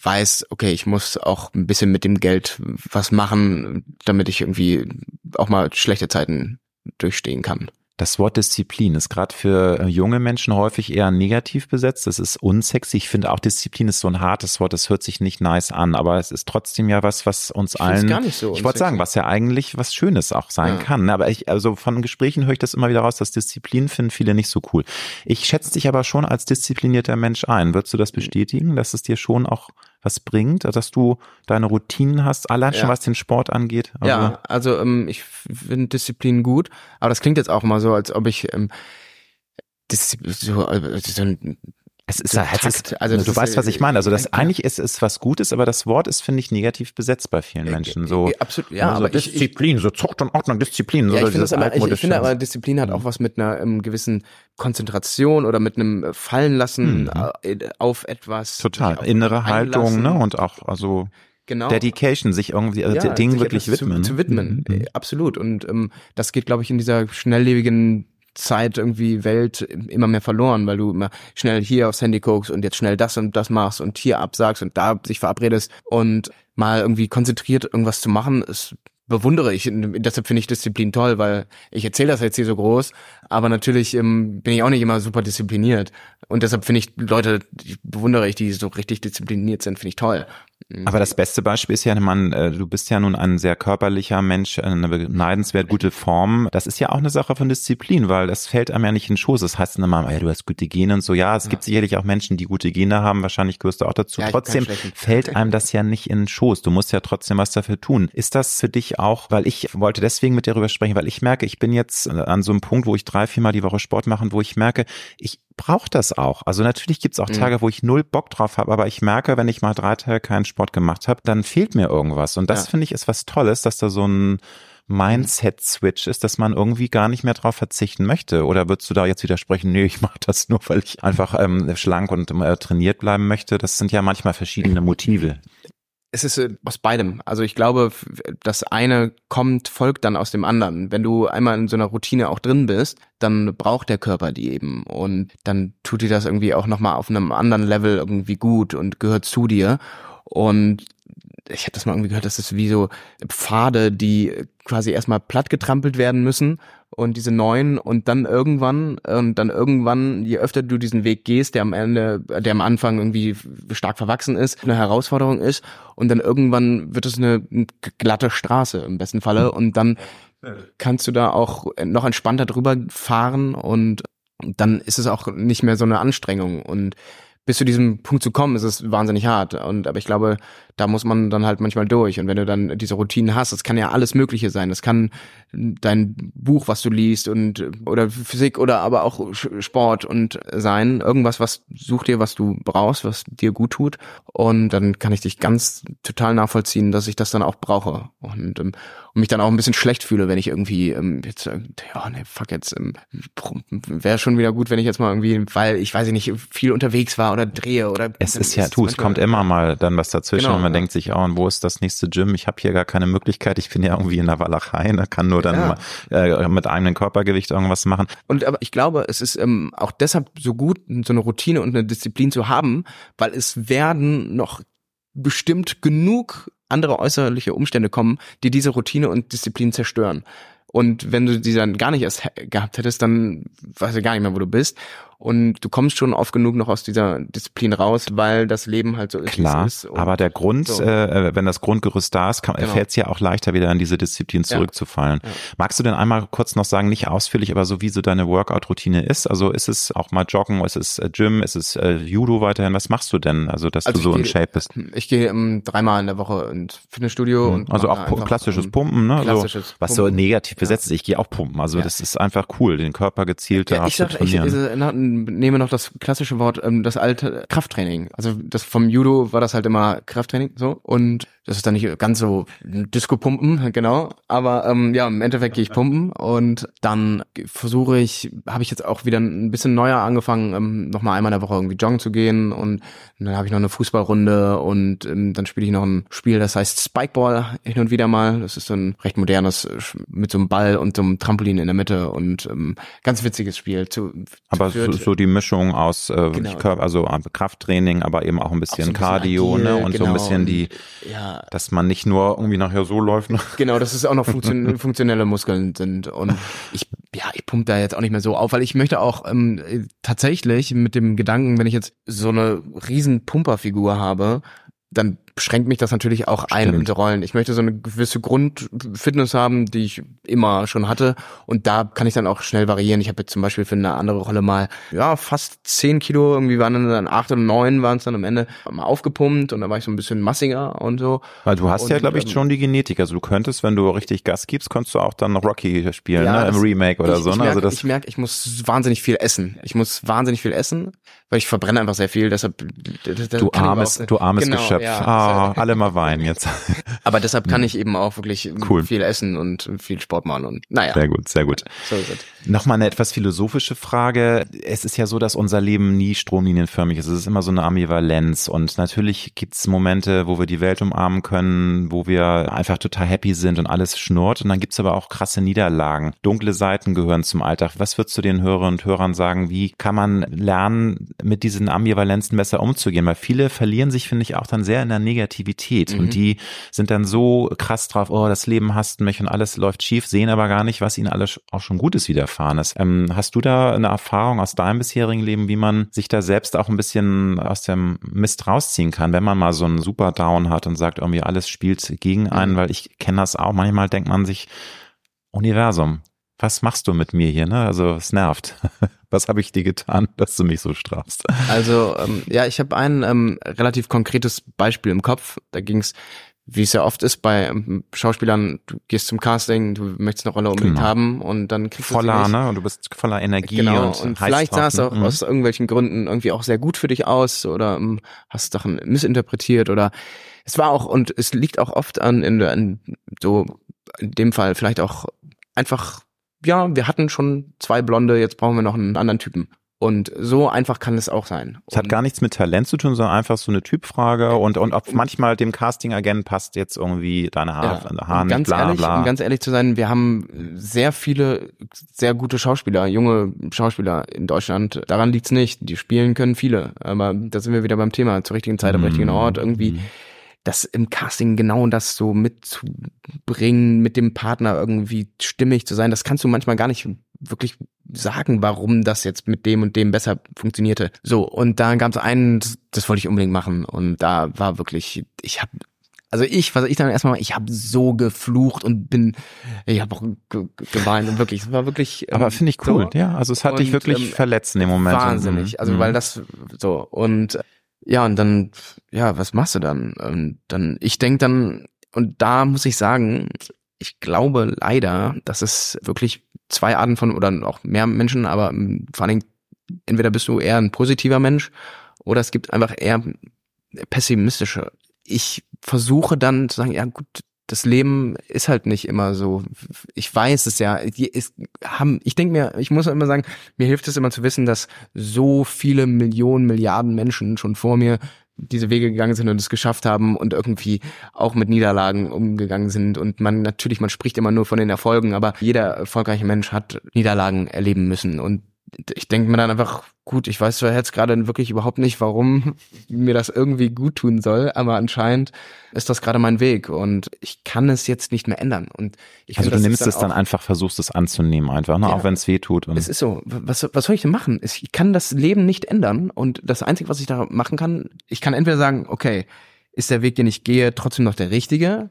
[SPEAKER 1] weiß, okay, ich muss auch ein bisschen mit dem Geld was machen, damit ich irgendwie auch mal schlechte Zeiten durchstehen kann.
[SPEAKER 2] Das Wort Disziplin ist gerade für äh, junge Menschen häufig eher negativ besetzt. Das ist unsexy. Ich finde auch Disziplin ist so ein hartes Wort. Das hört sich nicht nice an, aber es ist trotzdem ja was, was uns ich allen.
[SPEAKER 1] Gar nicht so
[SPEAKER 2] ich wollte sagen, was ja eigentlich was Schönes auch sein ja. kann. Aber ich, also von Gesprächen höre ich das immer wieder raus, dass Disziplin finden viele nicht so cool. Ich schätze dich aber schon als disziplinierter Mensch ein. Würdest du das bestätigen, dass es dir schon auch was bringt, dass du deine Routinen hast, allein schon was den Sport angeht?
[SPEAKER 1] Also ja, also ähm, ich finde Disziplin gut, aber das klingt jetzt auch mal so, als ob ich ähm, das, so, äh, so ein
[SPEAKER 2] es ist, es ist also du weißt, was ich meine. Also das eigentlich ist es was Gutes, aber das Wort ist, finde ich, negativ besetzt bei vielen Menschen. So,
[SPEAKER 1] absolut, ja,
[SPEAKER 2] so
[SPEAKER 1] aber
[SPEAKER 2] Disziplin,
[SPEAKER 1] ich,
[SPEAKER 2] so Zucht und Ordnung, Disziplin.
[SPEAKER 1] Ja, so ich, finde aber, ich, ich finde aber, Disziplin hat auch was mit einer um, gewissen Konzentration oder mit einem Fallenlassen mhm. Äh, auf etwas.
[SPEAKER 2] Total, innere Haltung, ne, und auch, also genau. Dedication, sich irgendwie also ja, Dingen wirklich widmen.
[SPEAKER 1] Zu, zu widmen, mhm. absolut. Und ähm, das geht, glaube ich, in dieser schnelllebigen Zeit irgendwie Welt immer mehr verloren, weil du immer schnell hier aufs Handy guckst und jetzt schnell das und das machst und hier absagst und da sich verabredest und mal irgendwie konzentriert irgendwas zu machen, ist bewundere ich. Deshalb finde ich Disziplin toll, weil ich erzähle das jetzt hier so groß, aber natürlich ähm, bin ich auch nicht immer super diszipliniert. Und deshalb finde ich Leute, die bewundere ich, die so richtig diszipliniert sind, finde ich toll.
[SPEAKER 2] Mhm. Aber das beste Beispiel ist ja, man, äh, du bist ja nun ein sehr körperlicher Mensch, eine beneidenswert gute Form. Das ist ja auch eine Sache von Disziplin, weil das fällt einem ja nicht in den Schoß. Das heißt dann immer, ey, du hast gute Gene und so. Ja, es ja. gibt sicherlich auch Menschen, die gute Gene haben. Wahrscheinlich gehörst du auch dazu. Ja, trotzdem fällt einem das ja nicht in den Schoß. Du musst ja trotzdem was dafür tun. Ist das für dich auch, weil ich wollte deswegen mit dir darüber sprechen, weil ich merke, ich bin jetzt an so einem Punkt, wo ich drei, viermal die Woche Sport mache, wo ich merke, ich brauche das auch. Also natürlich gibt's auch mhm. Tage, wo ich null Bock drauf habe, aber ich merke, wenn ich mal drei Tage keinen Sport gemacht habe, dann fehlt mir irgendwas. Und das ja. finde ich ist was Tolles, dass da so ein Mindset-Switch ist, dass man irgendwie gar nicht mehr drauf verzichten möchte? Oder würdest du da jetzt widersprechen, nee, ich mache das nur, weil ich einfach ähm, schlank und äh, trainiert bleiben möchte? Das sind ja manchmal verschiedene Motive
[SPEAKER 1] es ist äh, aus beidem. Also ich glaube, das eine kommt, folgt dann aus dem anderen. Wenn du einmal in so einer Routine auch drin bist, dann braucht der Körper die eben und dann tut dir das irgendwie auch nochmal auf einem anderen Level irgendwie gut und gehört zu dir. Und ich hatte das mal irgendwie gehört, das ist wie so Pfade, die quasi erstmal platt getrampelt werden müssen und diese neuen und dann irgendwann und dann irgendwann, je öfter du diesen Weg gehst, der am Ende, der am Anfang irgendwie stark verwachsen ist, eine Herausforderung ist und dann irgendwann wird es eine glatte Straße im besten Falle und dann kannst du da auch noch entspannter drüber fahren und dann ist es auch nicht mehr so eine Anstrengung und bis zu diesem Punkt zu kommen, ist es wahnsinnig hart. Und aber ich glaube, da muss man dann halt manchmal durch. Und wenn du dann diese Routinen hast, das kann ja alles Mögliche sein. Das kann dein Buch, was du liest und oder Physik oder aber auch Sport und sein. Irgendwas, was such dir, was du brauchst, was dir gut tut. Und dann kann ich dich ganz total nachvollziehen, dass ich das dann auch brauche. Und, ähm, und mich dann auch ein bisschen schlecht fühle, wenn ich irgendwie ähm, jetzt, äh, ja, nee, fuck jetzt, ähm, wäre schon wieder gut, wenn ich jetzt mal irgendwie, weil ich weiß nicht, viel unterwegs war oder drehe oder.
[SPEAKER 2] Es ist ja, du, es kommt immer mal dann was dazwischen genau, und man ja. denkt sich, oh, und wo ist das nächste Gym? Ich habe hier gar keine Möglichkeit. Ich bin ja irgendwie in der Walachei, da kann nur dann ja. mal, äh, mit eigenem Körpergewicht irgendwas machen.
[SPEAKER 1] Und aber ich glaube, es ist ähm, auch deshalb so gut, so eine Routine und eine Disziplin zu haben, weil es werden noch bestimmt genug andere äußerliche Umstände kommen, die diese Routine und Disziplin zerstören. Und wenn du die dann gar nicht erst gehabt hättest, dann weißt du gar nicht mehr, wo du bist und du kommst schon oft genug noch aus dieser Disziplin raus, weil das Leben halt so ist.
[SPEAKER 2] Klar, ist aber der Grund, so. äh, wenn das Grundgerüst da ist, genau. fällt es ja auch leichter wieder in diese Disziplin zurückzufallen. Ja. Ja. Magst du denn einmal kurz noch sagen, nicht ausführlich, aber so wie so deine Workout-Routine ist? Also ist es auch mal Joggen, ist es äh, Gym, ist es äh, Judo weiterhin? Was machst du denn, also dass also du so geh, in Shape bist?
[SPEAKER 1] Ich gehe um, dreimal in der Woche ins Fitnessstudio mhm. und
[SPEAKER 2] also auch klassisches um, Pumpen, ne? Klassisches so, was Pumpen. so negativ besetzt ist. Ich gehe auch pumpen. Also das ist einfach cool, den Körper gezielt ja,
[SPEAKER 1] ich sag, ich, nehme noch das klassische Wort, ähm, das alte Krafttraining. Also das vom Judo war das halt immer Krafttraining so und das ist dann nicht ganz so Disco-Pumpen, genau. Aber ähm, ja, im Endeffekt gehe ich pumpen und dann versuche ich, habe ich jetzt auch wieder ein bisschen neuer angefangen, ähm, nochmal einmal in der Woche irgendwie joggen zu gehen und dann habe ich noch eine Fußballrunde und ähm, dann spiele ich noch ein Spiel, das heißt Spikeball hin und wieder mal. Das ist so ein recht modernes mit so einem Ball und so einem Trampolin in der Mitte und ähm, ganz witziges Spiel. Zu,
[SPEAKER 2] aber so, so die Mischung aus äh, genau. also Krafttraining, aber eben auch ein bisschen, so ein bisschen Cardio agil, ne und genau. so ein genau. bisschen die ja, dass man nicht nur irgendwie nachher so läuft. Ne?
[SPEAKER 1] Genau, dass es auch noch funktion funktionelle Muskeln sind. Und ich, ja, ich pumpe da jetzt auch nicht mehr so auf, weil ich möchte auch ähm, tatsächlich mit dem Gedanken, wenn ich jetzt so eine riesen Pumperfigur habe, dann schränkt mich das natürlich auch ein in Rollen. Ich möchte so eine gewisse Grundfitness haben, die ich immer schon hatte. Und da kann ich dann auch schnell variieren. Ich habe jetzt zum Beispiel für eine andere Rolle mal, ja, fast zehn Kilo, irgendwie waren dann acht oder neun waren es dann am Ende mal aufgepumpt und da war ich so ein bisschen massiger und so.
[SPEAKER 2] Weil du hast und, ja, glaube ich, ähm, schon die Genetik. Also du könntest, wenn du richtig Gas gibst, kannst du auch dann noch Rocky spielen, ja, ne? Im Remake oder
[SPEAKER 1] ich,
[SPEAKER 2] so.
[SPEAKER 1] Ich
[SPEAKER 2] ne?
[SPEAKER 1] merke,
[SPEAKER 2] also das
[SPEAKER 1] ich, merk, ich muss wahnsinnig viel essen. Ich muss wahnsinnig viel essen, weil ich verbrenne einfach sehr viel. Deshalb,
[SPEAKER 2] du armes, auch, du armes genau, Geschöpf. Ja, ah, alle mal Wein rein jetzt.
[SPEAKER 1] Aber deshalb kann ich eben auch wirklich cool. viel essen und viel Sport machen und naja.
[SPEAKER 2] Sehr gut, sehr gut. So ist es. Nochmal eine etwas philosophische Frage. Es ist ja so, dass unser Leben nie stromlinienförmig ist. Es ist immer so eine Ambivalenz und natürlich gibt es Momente, wo wir die Welt umarmen können, wo wir einfach total happy sind und alles schnurrt und dann gibt es aber auch krasse Niederlagen. Dunkle Seiten gehören zum Alltag. Was würdest du den Hörerinnen und Hörern sagen? Wie kann man lernen, mit diesen Ambivalenzen besser umzugehen? Weil viele verlieren sich, finde ich, auch dann sehr in der Negativität. Mhm. Und die sind dann so krass drauf, oh, das Leben hasst mich und alles läuft schief, sehen aber gar nicht, was ihnen alles auch schon Gutes widerfahren ist. Ähm, hast du da eine Erfahrung aus deinem bisherigen Leben, wie man sich da selbst auch ein bisschen aus dem Mist rausziehen kann, wenn man mal so einen Super Down hat und sagt, irgendwie alles spielt gegen einen, mhm. weil ich kenne das auch. Manchmal denkt man sich, Universum, was machst du mit mir hier? Ne? Also es nervt. Was habe ich dir getan, dass du mich so strafst?
[SPEAKER 1] Also ähm, ja, ich habe ein ähm, relativ konkretes Beispiel im Kopf. Da ging es, wie es ja oft ist bei ähm, Schauspielern, du gehst zum Casting, du möchtest eine Rolle unbedingt genau. haben und dann kriegst
[SPEAKER 2] voller,
[SPEAKER 1] du
[SPEAKER 2] Voller, ne? Und du bist voller Energie
[SPEAKER 1] genau.
[SPEAKER 2] und,
[SPEAKER 1] und vielleicht sah es auch mhm. aus irgendwelchen Gründen irgendwie auch sehr gut für dich aus oder ähm, hast Sachen missinterpretiert oder es war auch und es liegt auch oft an in, in so in dem Fall vielleicht auch einfach ja, wir hatten schon zwei Blonde, jetzt brauchen wir noch einen anderen Typen. Und so einfach kann es auch sein.
[SPEAKER 2] Es hat gar nichts mit Talent zu tun, sondern einfach so eine Typfrage und, und ob manchmal dem Casting-Agent passt jetzt irgendwie deine Haar, ja, Haar nicht,
[SPEAKER 1] ganz
[SPEAKER 2] bla,
[SPEAKER 1] ehrlich,
[SPEAKER 2] bla.
[SPEAKER 1] Um ganz ehrlich zu sein, wir haben sehr viele, sehr gute Schauspieler, junge Schauspieler in Deutschland. Daran liegt's nicht. Die spielen können viele. Aber da sind wir wieder beim Thema. Zur richtigen Zeit am richtigen Ort. Irgendwie mhm das im Casting genau das so mitzubringen, mit dem Partner irgendwie stimmig zu sein, das kannst du manchmal gar nicht wirklich sagen, warum das jetzt mit dem und dem besser funktionierte. So, und da gab es einen, das wollte ich unbedingt machen. Und da war wirklich, ich habe also ich, was ich dann erstmal, ich habe so geflucht und bin, ich habe auch geweint und wirklich, es war wirklich.
[SPEAKER 2] Ähm, Aber finde ich cool, so. ja. Also es hat und, dich wirklich ähm, verletzt in dem Moment.
[SPEAKER 1] Wahnsinnig, also mhm. weil das so und ja, und dann, ja, was machst du dann? Und dann, ich denk dann, und da muss ich sagen, ich glaube leider, dass es wirklich zwei Arten von, oder auch mehr Menschen, aber vor allen Dingen, entweder bist du eher ein positiver Mensch oder es gibt einfach eher pessimistische. Ich versuche dann zu sagen, ja gut, das Leben ist halt nicht immer so. Ich weiß es ja. Ich denke mir, ich muss immer sagen, mir hilft es immer zu wissen, dass so viele Millionen, Milliarden Menschen schon vor mir diese Wege gegangen sind und es geschafft haben und irgendwie auch mit Niederlagen umgegangen sind. Und man natürlich, man spricht immer nur von den Erfolgen, aber jeder erfolgreiche Mensch hat Niederlagen erleben müssen. Und ich denke mir dann einfach, gut, ich weiß zwar jetzt gerade wirklich überhaupt nicht, warum mir das irgendwie gut tun soll, aber anscheinend ist das gerade mein Weg und ich kann es jetzt nicht mehr ändern. Und ich
[SPEAKER 2] also du nimmst es dann, dann einfach, versuchst es anzunehmen einfach, ne? Ja, auch wenn es weh tut.
[SPEAKER 1] Es ist so, was, was soll ich denn machen? Ich kann das Leben nicht ändern und das Einzige, was ich da machen kann, ich kann entweder sagen, okay, ist der Weg, den ich gehe, trotzdem noch der richtige?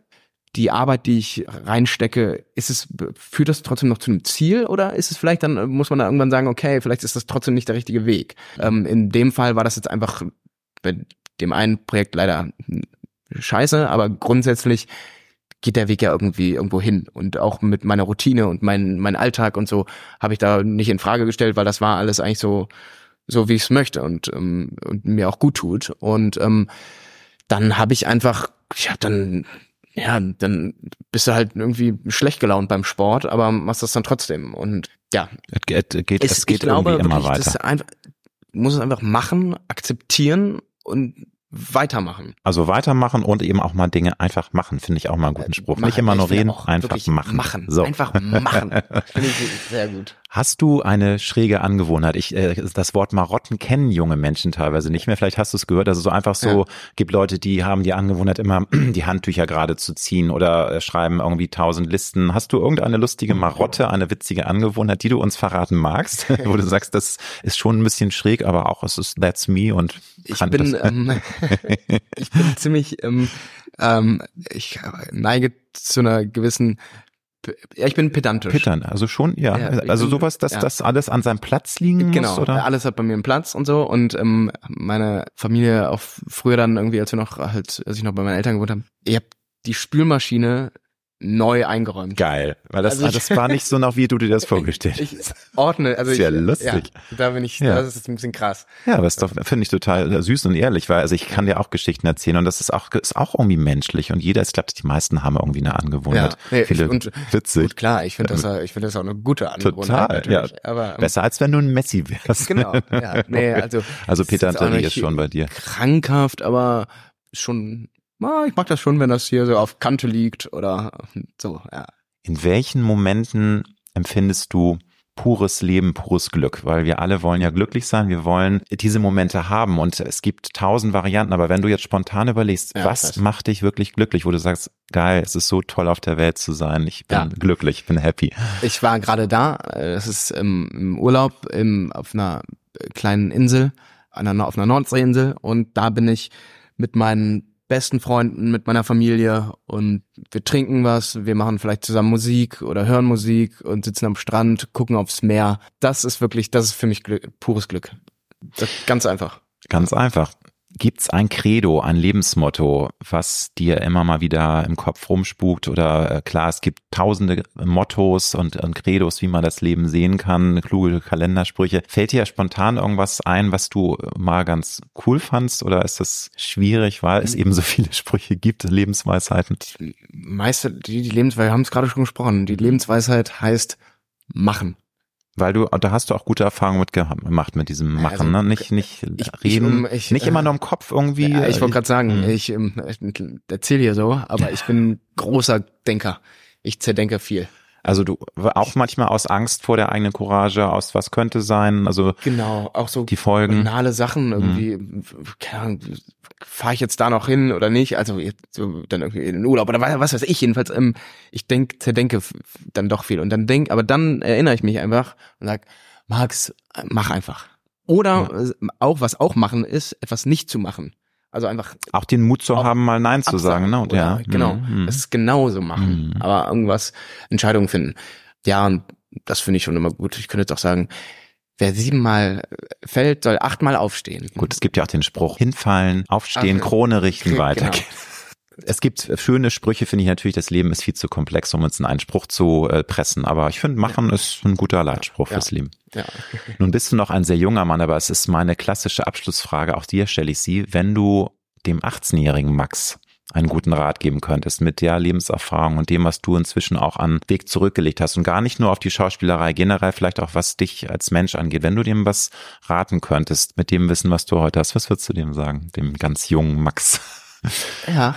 [SPEAKER 1] Die Arbeit, die ich reinstecke, ist es, führt das trotzdem noch zu einem Ziel oder ist es vielleicht dann, muss man da irgendwann sagen, okay, vielleicht ist das trotzdem nicht der richtige Weg. Ähm, in dem Fall war das jetzt einfach bei dem einen Projekt leider scheiße, aber grundsätzlich geht der Weg ja irgendwie irgendwo hin. Und auch mit meiner Routine und mein, mein Alltag und so habe ich da nicht in Frage gestellt, weil das war alles eigentlich so, so wie ich es möchte und, ähm, und mir auch gut tut. Und ähm, dann habe ich einfach, ja, dann, ja, dann bist du halt irgendwie schlecht gelaunt beim Sport, aber machst das dann trotzdem. Und ja,
[SPEAKER 2] es geht, geht,
[SPEAKER 1] es,
[SPEAKER 2] es geht
[SPEAKER 1] ich glaube,
[SPEAKER 2] irgendwie immer
[SPEAKER 1] wirklich,
[SPEAKER 2] weiter.
[SPEAKER 1] das einfach, muss es einfach machen, akzeptieren und weitermachen.
[SPEAKER 2] Also weitermachen und eben auch mal Dinge einfach machen, finde ich auch mal einen guten Spruch.
[SPEAKER 1] Machen.
[SPEAKER 2] Nicht immer nur reden, einfach machen.
[SPEAKER 1] Machen.
[SPEAKER 2] So.
[SPEAKER 1] Einfach machen. Finde ich sehr gut.
[SPEAKER 2] Hast du eine schräge Angewohnheit? Ich, äh, das Wort Marotten kennen junge Menschen teilweise nicht mehr. Vielleicht hast du es gehört. Also so einfach so, gibt Leute, die haben die Angewohnheit, immer die Handtücher gerade zu ziehen oder äh, schreiben irgendwie tausend Listen. Hast du irgendeine lustige Marotte, eine witzige Angewohnheit, die du uns verraten magst? Wo du sagst, das ist schon ein bisschen schräg, aber auch es ist that's me und
[SPEAKER 1] Ich
[SPEAKER 2] kann
[SPEAKER 1] bin, ähm, ich bin ziemlich, ähm, ähm, ich neige zu einer gewissen, ja, ich bin pedantisch.
[SPEAKER 2] Pittern, also schon, ja.
[SPEAKER 1] Ja,
[SPEAKER 2] also
[SPEAKER 1] bin-
[SPEAKER 2] sowas, dass
[SPEAKER 1] ja.
[SPEAKER 2] das alles an seinem Platz liegen
[SPEAKER 1] Genau,
[SPEAKER 2] muss, oder?
[SPEAKER 1] alles hat bei mir einen Platz und so und ähm, meine Familie auch früher dann irgendwie, als wir noch halt, als ich noch bei meinen Eltern gewohnt habe, ich habe die Spülmaschine neu eingeräumt.
[SPEAKER 2] Geil, weil das,
[SPEAKER 1] Also ich-
[SPEAKER 2] das war nicht so noch, wie du dir das vorgestellt
[SPEAKER 1] Ich
[SPEAKER 2] hast.
[SPEAKER 1] ordne, also
[SPEAKER 2] Sehr
[SPEAKER 1] ich,
[SPEAKER 2] lustig.
[SPEAKER 1] Ja, da bin ich,
[SPEAKER 2] Ja.
[SPEAKER 1] das ist ein bisschen krass.
[SPEAKER 2] Ja, aber ist doch, finde ich total süß und ehrlich, weil also ich kann dir auch Geschichten erzählen und das ist auch, ist auch irgendwie menschlich und jeder, ich glaube, die meisten haben irgendwie eine Angewohnheit.
[SPEAKER 1] Ja, nee,
[SPEAKER 2] Viele,
[SPEAKER 1] und-
[SPEAKER 2] witzig.
[SPEAKER 1] Gut, klar, ich finde das, ja- ich finde das auch eine gute Angewohnheit.
[SPEAKER 2] Total, ja.
[SPEAKER 1] Aber, ähm,
[SPEAKER 2] Besser als wenn du ein Messi wärst.
[SPEAKER 1] Genau, ja, nee, also.
[SPEAKER 2] Also Pedanterie
[SPEAKER 1] nicht
[SPEAKER 2] ist schon bei dir.
[SPEAKER 1] Krankhaft, aber schon, na, ich mag das schon, wenn das hier so auf Kante liegt oder so, ja.
[SPEAKER 2] In welchen Momenten empfindest du pures Leben, pures Glück? Weil wir alle wollen ja glücklich sein, wir wollen diese Momente haben und es gibt tausend Varianten, aber wenn du jetzt spontan überlegst,
[SPEAKER 1] Ja,
[SPEAKER 2] was macht dich wirklich glücklich, wo du sagst, geil, es ist so toll auf der Welt zu sein, ich bin
[SPEAKER 1] Ja.
[SPEAKER 2] glücklich, ich bin happy.
[SPEAKER 1] Ich war gerade da, das ist im, im Urlaub im, auf einer kleinen Insel, auf einer Nordseeinsel und da bin ich mit meinen besten Freunden, mit meiner Familie und wir trinken was, wir machen vielleicht zusammen Musik oder hören Musik und sitzen am Strand, gucken aufs Meer. Das ist wirklich, das ist für mich Glück, pures Glück. Das, ganz einfach.
[SPEAKER 2] Ganz einfach. Gibt's ein Credo, ein Lebensmotto, was dir immer mal wieder im Kopf rumspukt? Oder äh, klar, es gibt tausende Mottos und, und Credos, wie man das Leben sehen kann, kluge Kalendersprüche. Fällt dir spontan irgendwas ein, was du mal ganz cool fandst? Oder ist das schwierig, weil es eben so viele Sprüche gibt, Lebensweisheiten?
[SPEAKER 1] Meister, die, die Lebensweisheit, wir haben es gerade schon gesprochen, die Lebensweisheit heißt machen.
[SPEAKER 2] Weil du, da hast du auch gute Erfahrungen mit gemacht mit diesem Machen,
[SPEAKER 1] Also,
[SPEAKER 2] ne? Nicht, nicht
[SPEAKER 1] ich-
[SPEAKER 2] reden,
[SPEAKER 1] ich, um, ich,
[SPEAKER 2] nicht
[SPEAKER 1] äh,
[SPEAKER 2] immer nur im Kopf irgendwie.
[SPEAKER 1] Ja, ich wollte gerade sagen,
[SPEAKER 2] Mhm.
[SPEAKER 1] ich, ähm, ich erzähle hier so, aber ich bin ein großer Denker. Ich zerdenke viel.
[SPEAKER 2] Also du auch manchmal aus Angst vor der eigenen Courage, aus was könnte sein, also
[SPEAKER 1] Genau, auch so
[SPEAKER 2] die Folgen.
[SPEAKER 1] banale Sachen irgendwie,
[SPEAKER 2] Mhm.
[SPEAKER 1] keine Ahnung, fahre ich jetzt da noch hin oder nicht? Also jetzt so dann irgendwie in den Urlaub oder was, was weiß ich jedenfalls. Ähm, ich denk, zerdenke dann doch viel und dann denk, aber dann erinnere ich mich einfach und sag, Max, mach einfach. Oder äh, auch was auch machen ist, etwas nicht zu machen. Also einfach
[SPEAKER 2] Auch den Mut zu haben, mal Nein zu sagen, ne? Ja,
[SPEAKER 1] genau.
[SPEAKER 2] Mhm.
[SPEAKER 1] Es ist genauso machen,
[SPEAKER 2] Mhm.
[SPEAKER 1] aber irgendwas Entscheidungen finden. Ja, und das finde ich schon immer gut. Ich könnte jetzt auch sagen, wer siebenmal fällt, soll achtmal aufstehen.
[SPEAKER 2] Gut, es gibt ja auch den Spruch, hinfallen, aufstehen,
[SPEAKER 1] Ach,
[SPEAKER 2] Krone richten,
[SPEAKER 1] genau.
[SPEAKER 2] Es gibt schöne Sprüche, finde ich natürlich, das Leben ist viel zu komplex, um uns in einen Spruch zu äh, pressen. Aber ich finde, machen ist ein guter Leitspruch
[SPEAKER 1] Ja.
[SPEAKER 2] fürs Leben.
[SPEAKER 1] Ja.
[SPEAKER 2] Nun bist du noch ein sehr junger Mann, aber es ist meine klassische Abschlussfrage. Auch dir stelle ich sie. Wenn du dem 18-jährigen Max einen guten Rat geben könntest mit der Lebenserfahrung und dem, was du inzwischen auch an Weg zurückgelegt hast und gar nicht nur auf die Schauspielerei, generell vielleicht auch was dich als Mensch angeht. Wenn du dem was raten könntest mit dem Wissen, was du heute hast, was würdest du dem sagen, dem ganz jungen Max?
[SPEAKER 1] ja,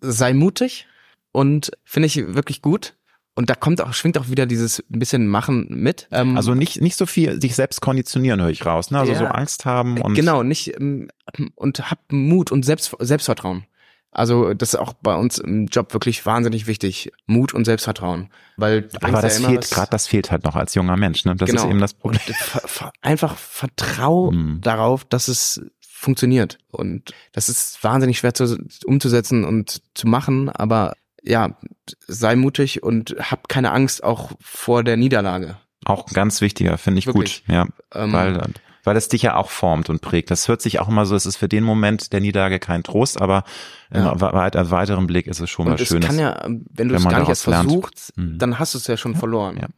[SPEAKER 1] sei mutig und finde ich wirklich gut. Und da kommt auch, schwingt auch wieder dieses ein bisschen Machen mit. Ähm,
[SPEAKER 2] Also nicht, nicht so viel sich selbst konditionieren, höre ich raus. Ne? Also
[SPEAKER 1] Ja.
[SPEAKER 2] so Angst haben und
[SPEAKER 1] genau, nicht ähm, und hab Mut und Selbst, Selbstvertrauen. Also das ist auch bei uns im Job wirklich wahnsinnig wichtig. Mut und Selbstvertrauen. Weil
[SPEAKER 2] aber das
[SPEAKER 1] ja
[SPEAKER 2] fehlt, gerade das fehlt halt noch als junger Mensch. Ne? Das
[SPEAKER 1] Genau.
[SPEAKER 2] ist eben das Problem.
[SPEAKER 1] Und einfach vertrau
[SPEAKER 2] Mhm.
[SPEAKER 1] darauf, dass es funktioniert. Und das ist wahnsinnig schwer zu, umzusetzen und zu machen, aber ja, sei mutig und hab keine Angst auch vor der Niederlage.
[SPEAKER 2] Auch ganz wichtiger, finde ich
[SPEAKER 1] Wirklich.
[SPEAKER 2] gut. Ja,
[SPEAKER 1] Ähm,
[SPEAKER 2] weil weil es dich ja auch formt und prägt. Das hört sich auch immer so, es ist für den Moment der Niederlage kein Trost, aber ja. im weit, weiteren Blick ist es schon und was Schönes.
[SPEAKER 1] Kann ja, wenn du es gar nicht erst versuchst, mhm. dann hast du es ja schon verloren. Ja.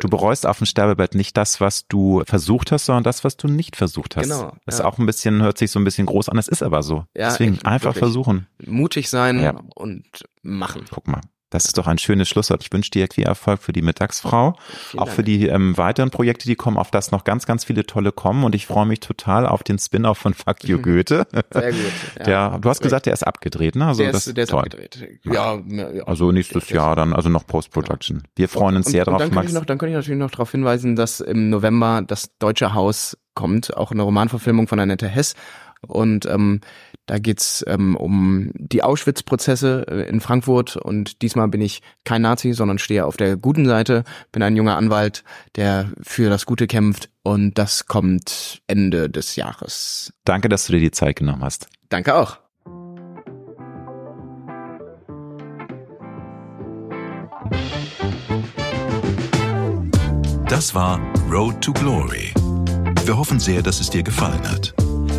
[SPEAKER 2] du bereust auf dem Sterbebett nicht das, was du versucht hast, sondern das, was du nicht versucht hast. Genau. Das ist auch ein bisschen, hört sich so ein bisschen groß an, es ist aber so. Ja, Deswegen einfach wirklich. versuchen.
[SPEAKER 1] Mutig sein und machen.
[SPEAKER 2] Guck mal. Das ist doch ein schönes Schlusswort. Ich wünsche dir viel Erfolg für die Mittagsfrau, auch für die ähm, weiteren Projekte, die kommen, auf das noch ganz, ganz viele tolle kommen. Und ich freue mich total auf den Spin-off von Fuck You Goethe. Sehr gut. Ja, der, du hast gesagt, der ist abgedreht, ne? Also
[SPEAKER 1] der
[SPEAKER 2] ist,
[SPEAKER 1] das, der ist toll. abgedreht.
[SPEAKER 2] Ja, ja, Also nächstes Jahr dann, also noch Post-Production. Wir freuen uns und, sehr und drauf,
[SPEAKER 1] dann
[SPEAKER 2] Max.
[SPEAKER 1] Ich noch, dann kann ich natürlich noch darauf hinweisen, dass im November das Deutsche Haus kommt, auch eine Romanverfilmung von Annette Hess. Und ähm, da geht's ähm, um die Auschwitz-Prozesse äh, in Frankfurt und diesmal bin ich kein Nazi, sondern stehe auf der guten Seite, bin ein junger Anwalt, der für das Gute kämpft und das kommt Ende des Jahres.
[SPEAKER 2] Danke, dass du dir die Zeit genommen hast.
[SPEAKER 1] Danke auch.
[SPEAKER 3] Das war Road to Glory. Wir hoffen sehr, dass es dir gefallen hat.